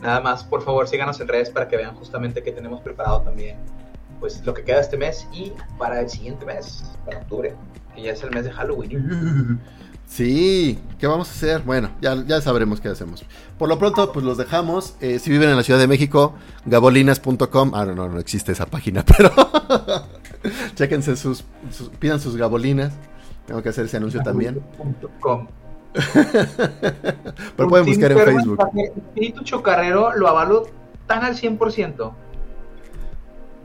nada más, por favor síganos en redes para que vean justamente que tenemos preparado también pues lo que queda este mes y para el siguiente mes, para octubre, que ya es el mes de Halloween. Sí, ¿qué vamos a hacer? Bueno, ya, ya sabremos qué hacemos. Por lo pronto, pues los dejamos. Eh, si viven en la Ciudad de México, gabolinas.com. Ah, no, no, no existe esa página, pero chéquense sus, pidan sus gabolinas. Tengo que hacer ese anuncio también. pero pueden buscar en Facebook. Espíritu Chocarrero lo avalo tan al 100%.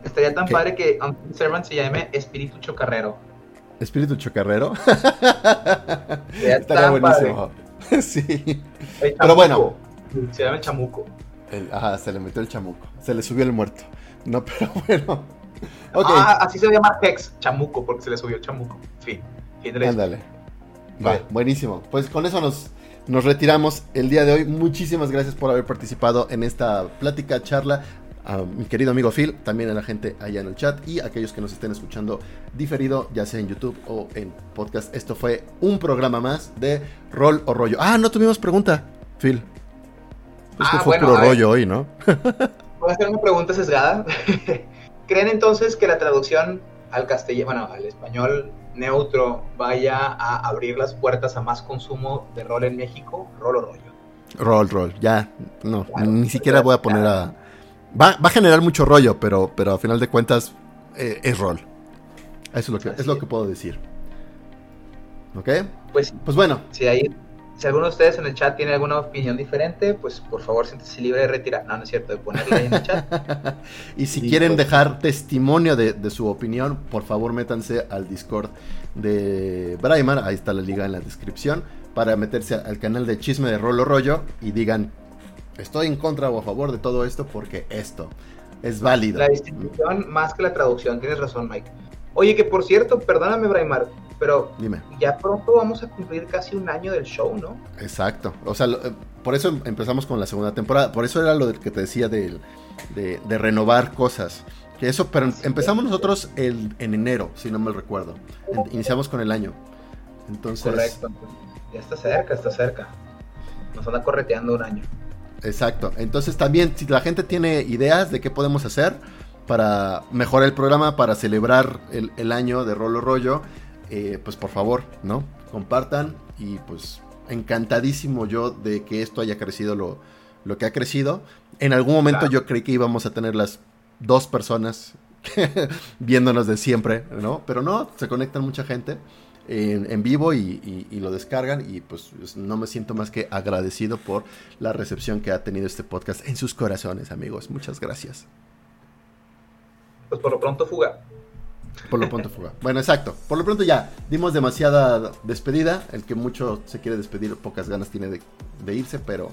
Estaría tan padre que un Servant se llame Espíritu Chocarrero. ¿Espíritu Chocarrero? Estaría buenísimo. sí. Pero bueno. Se llama el chamuco. ajá, se le metió el chamuco. Se le subió el muerto. No, pero bueno. Ah, así se llama Hex, chamuco, porque se le subió el chamuco. Fin. fin Ándale. Va, buenísimo. Pues con eso nos, nos retiramos el día de hoy. Muchísimas gracias por haber participado en esta plática, charla. A mi querido amigo Phil, también a la gente allá en el chat y a aquellos que nos estén escuchando diferido, ya sea en YouTube o en podcast. Esto fue un programa más de Rol o Rollo. Ah, no tuvimos pregunta, Phil. Es que ah, fue puro rollo hoy, ¿no? Voy a hacer una pregunta sesgada. ¿Creen entonces que la traducción al castellano, bueno, al español neutro vaya a abrir las puertas a más consumo de rol en México, rol o rollo. Rol, rol, ya, no, ni siquiera voy a poner a... Va, a generar mucho rollo, pero, pero a final de cuentas eh, es rol. Eso es lo que, es lo que puedo decir. ¿Ok? Pues, pues bueno. Si hay si alguno de ustedes en el chat tiene alguna opinión diferente, pues por favor siéntese libre de retirar. No, no es cierto, de ponerla ahí en el chat. y si quieren pues, dejar testimonio de, su opinión, por favor métanse al Discord de Braimar. Ahí está la liga en la descripción. Para meterse al canal de Chisme de Rolo Rollo y digan: Estoy en contra o a favor de todo esto porque esto es válido. La distribución más que la traducción, tienes razón, Mike. Oye, que por cierto, perdóname, Braimar, pero Dime. ya pronto vamos a cumplir casi un año del show, ¿no? Exacto. O sea, eh, por eso empezamos con la segunda temporada. Por eso era lo que te decía de, de, renovar cosas. Que eso, pero empezamos nosotros el, en enero, si no me recuerdo. iniciamos con el año. Entonces. Correcto. Ya está cerca, está cerca. Nos anda correteando un año. Exacto. Entonces también, si la gente tiene ideas de qué podemos hacer para mejorar el programa, para celebrar el, el año de Rolo Rollo, eh, pues por favor, ¿no? Compartan y pues encantadísimo yo de que esto haya crecido lo, lo que ha crecido. En algún momento yo creí que íbamos a tener las dos personas viéndonos de siempre, ¿no? Pero no, se conectan mucha gente en, vivo y, lo descargan y pues no me siento más que agradecido por la recepción que ha tenido este podcast en sus corazones, amigos. Muchas gracias. Pues por lo pronto fuga. Por lo pronto fuga. Bueno, exacto. Por lo pronto ya dimos demasiada despedida. El que mucho se quiere despedir, pocas ganas tiene de, irse, pero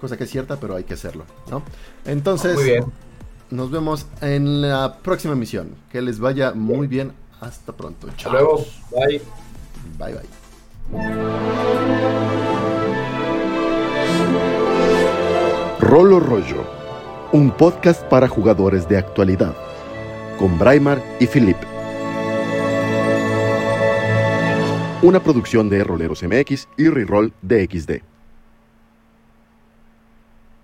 cosa que es cierta, pero hay que hacerlo, ¿no? Entonces, muy bien. nos vemos en la próxima emisión. Que les vaya muy bien. Hasta pronto. Chao. Hasta luego. Bye. Bye, bye. Rolo Rollo, un podcast para jugadores de actualidad, con Braimar y Philip una producción de Roleros MX y Reroll DXD.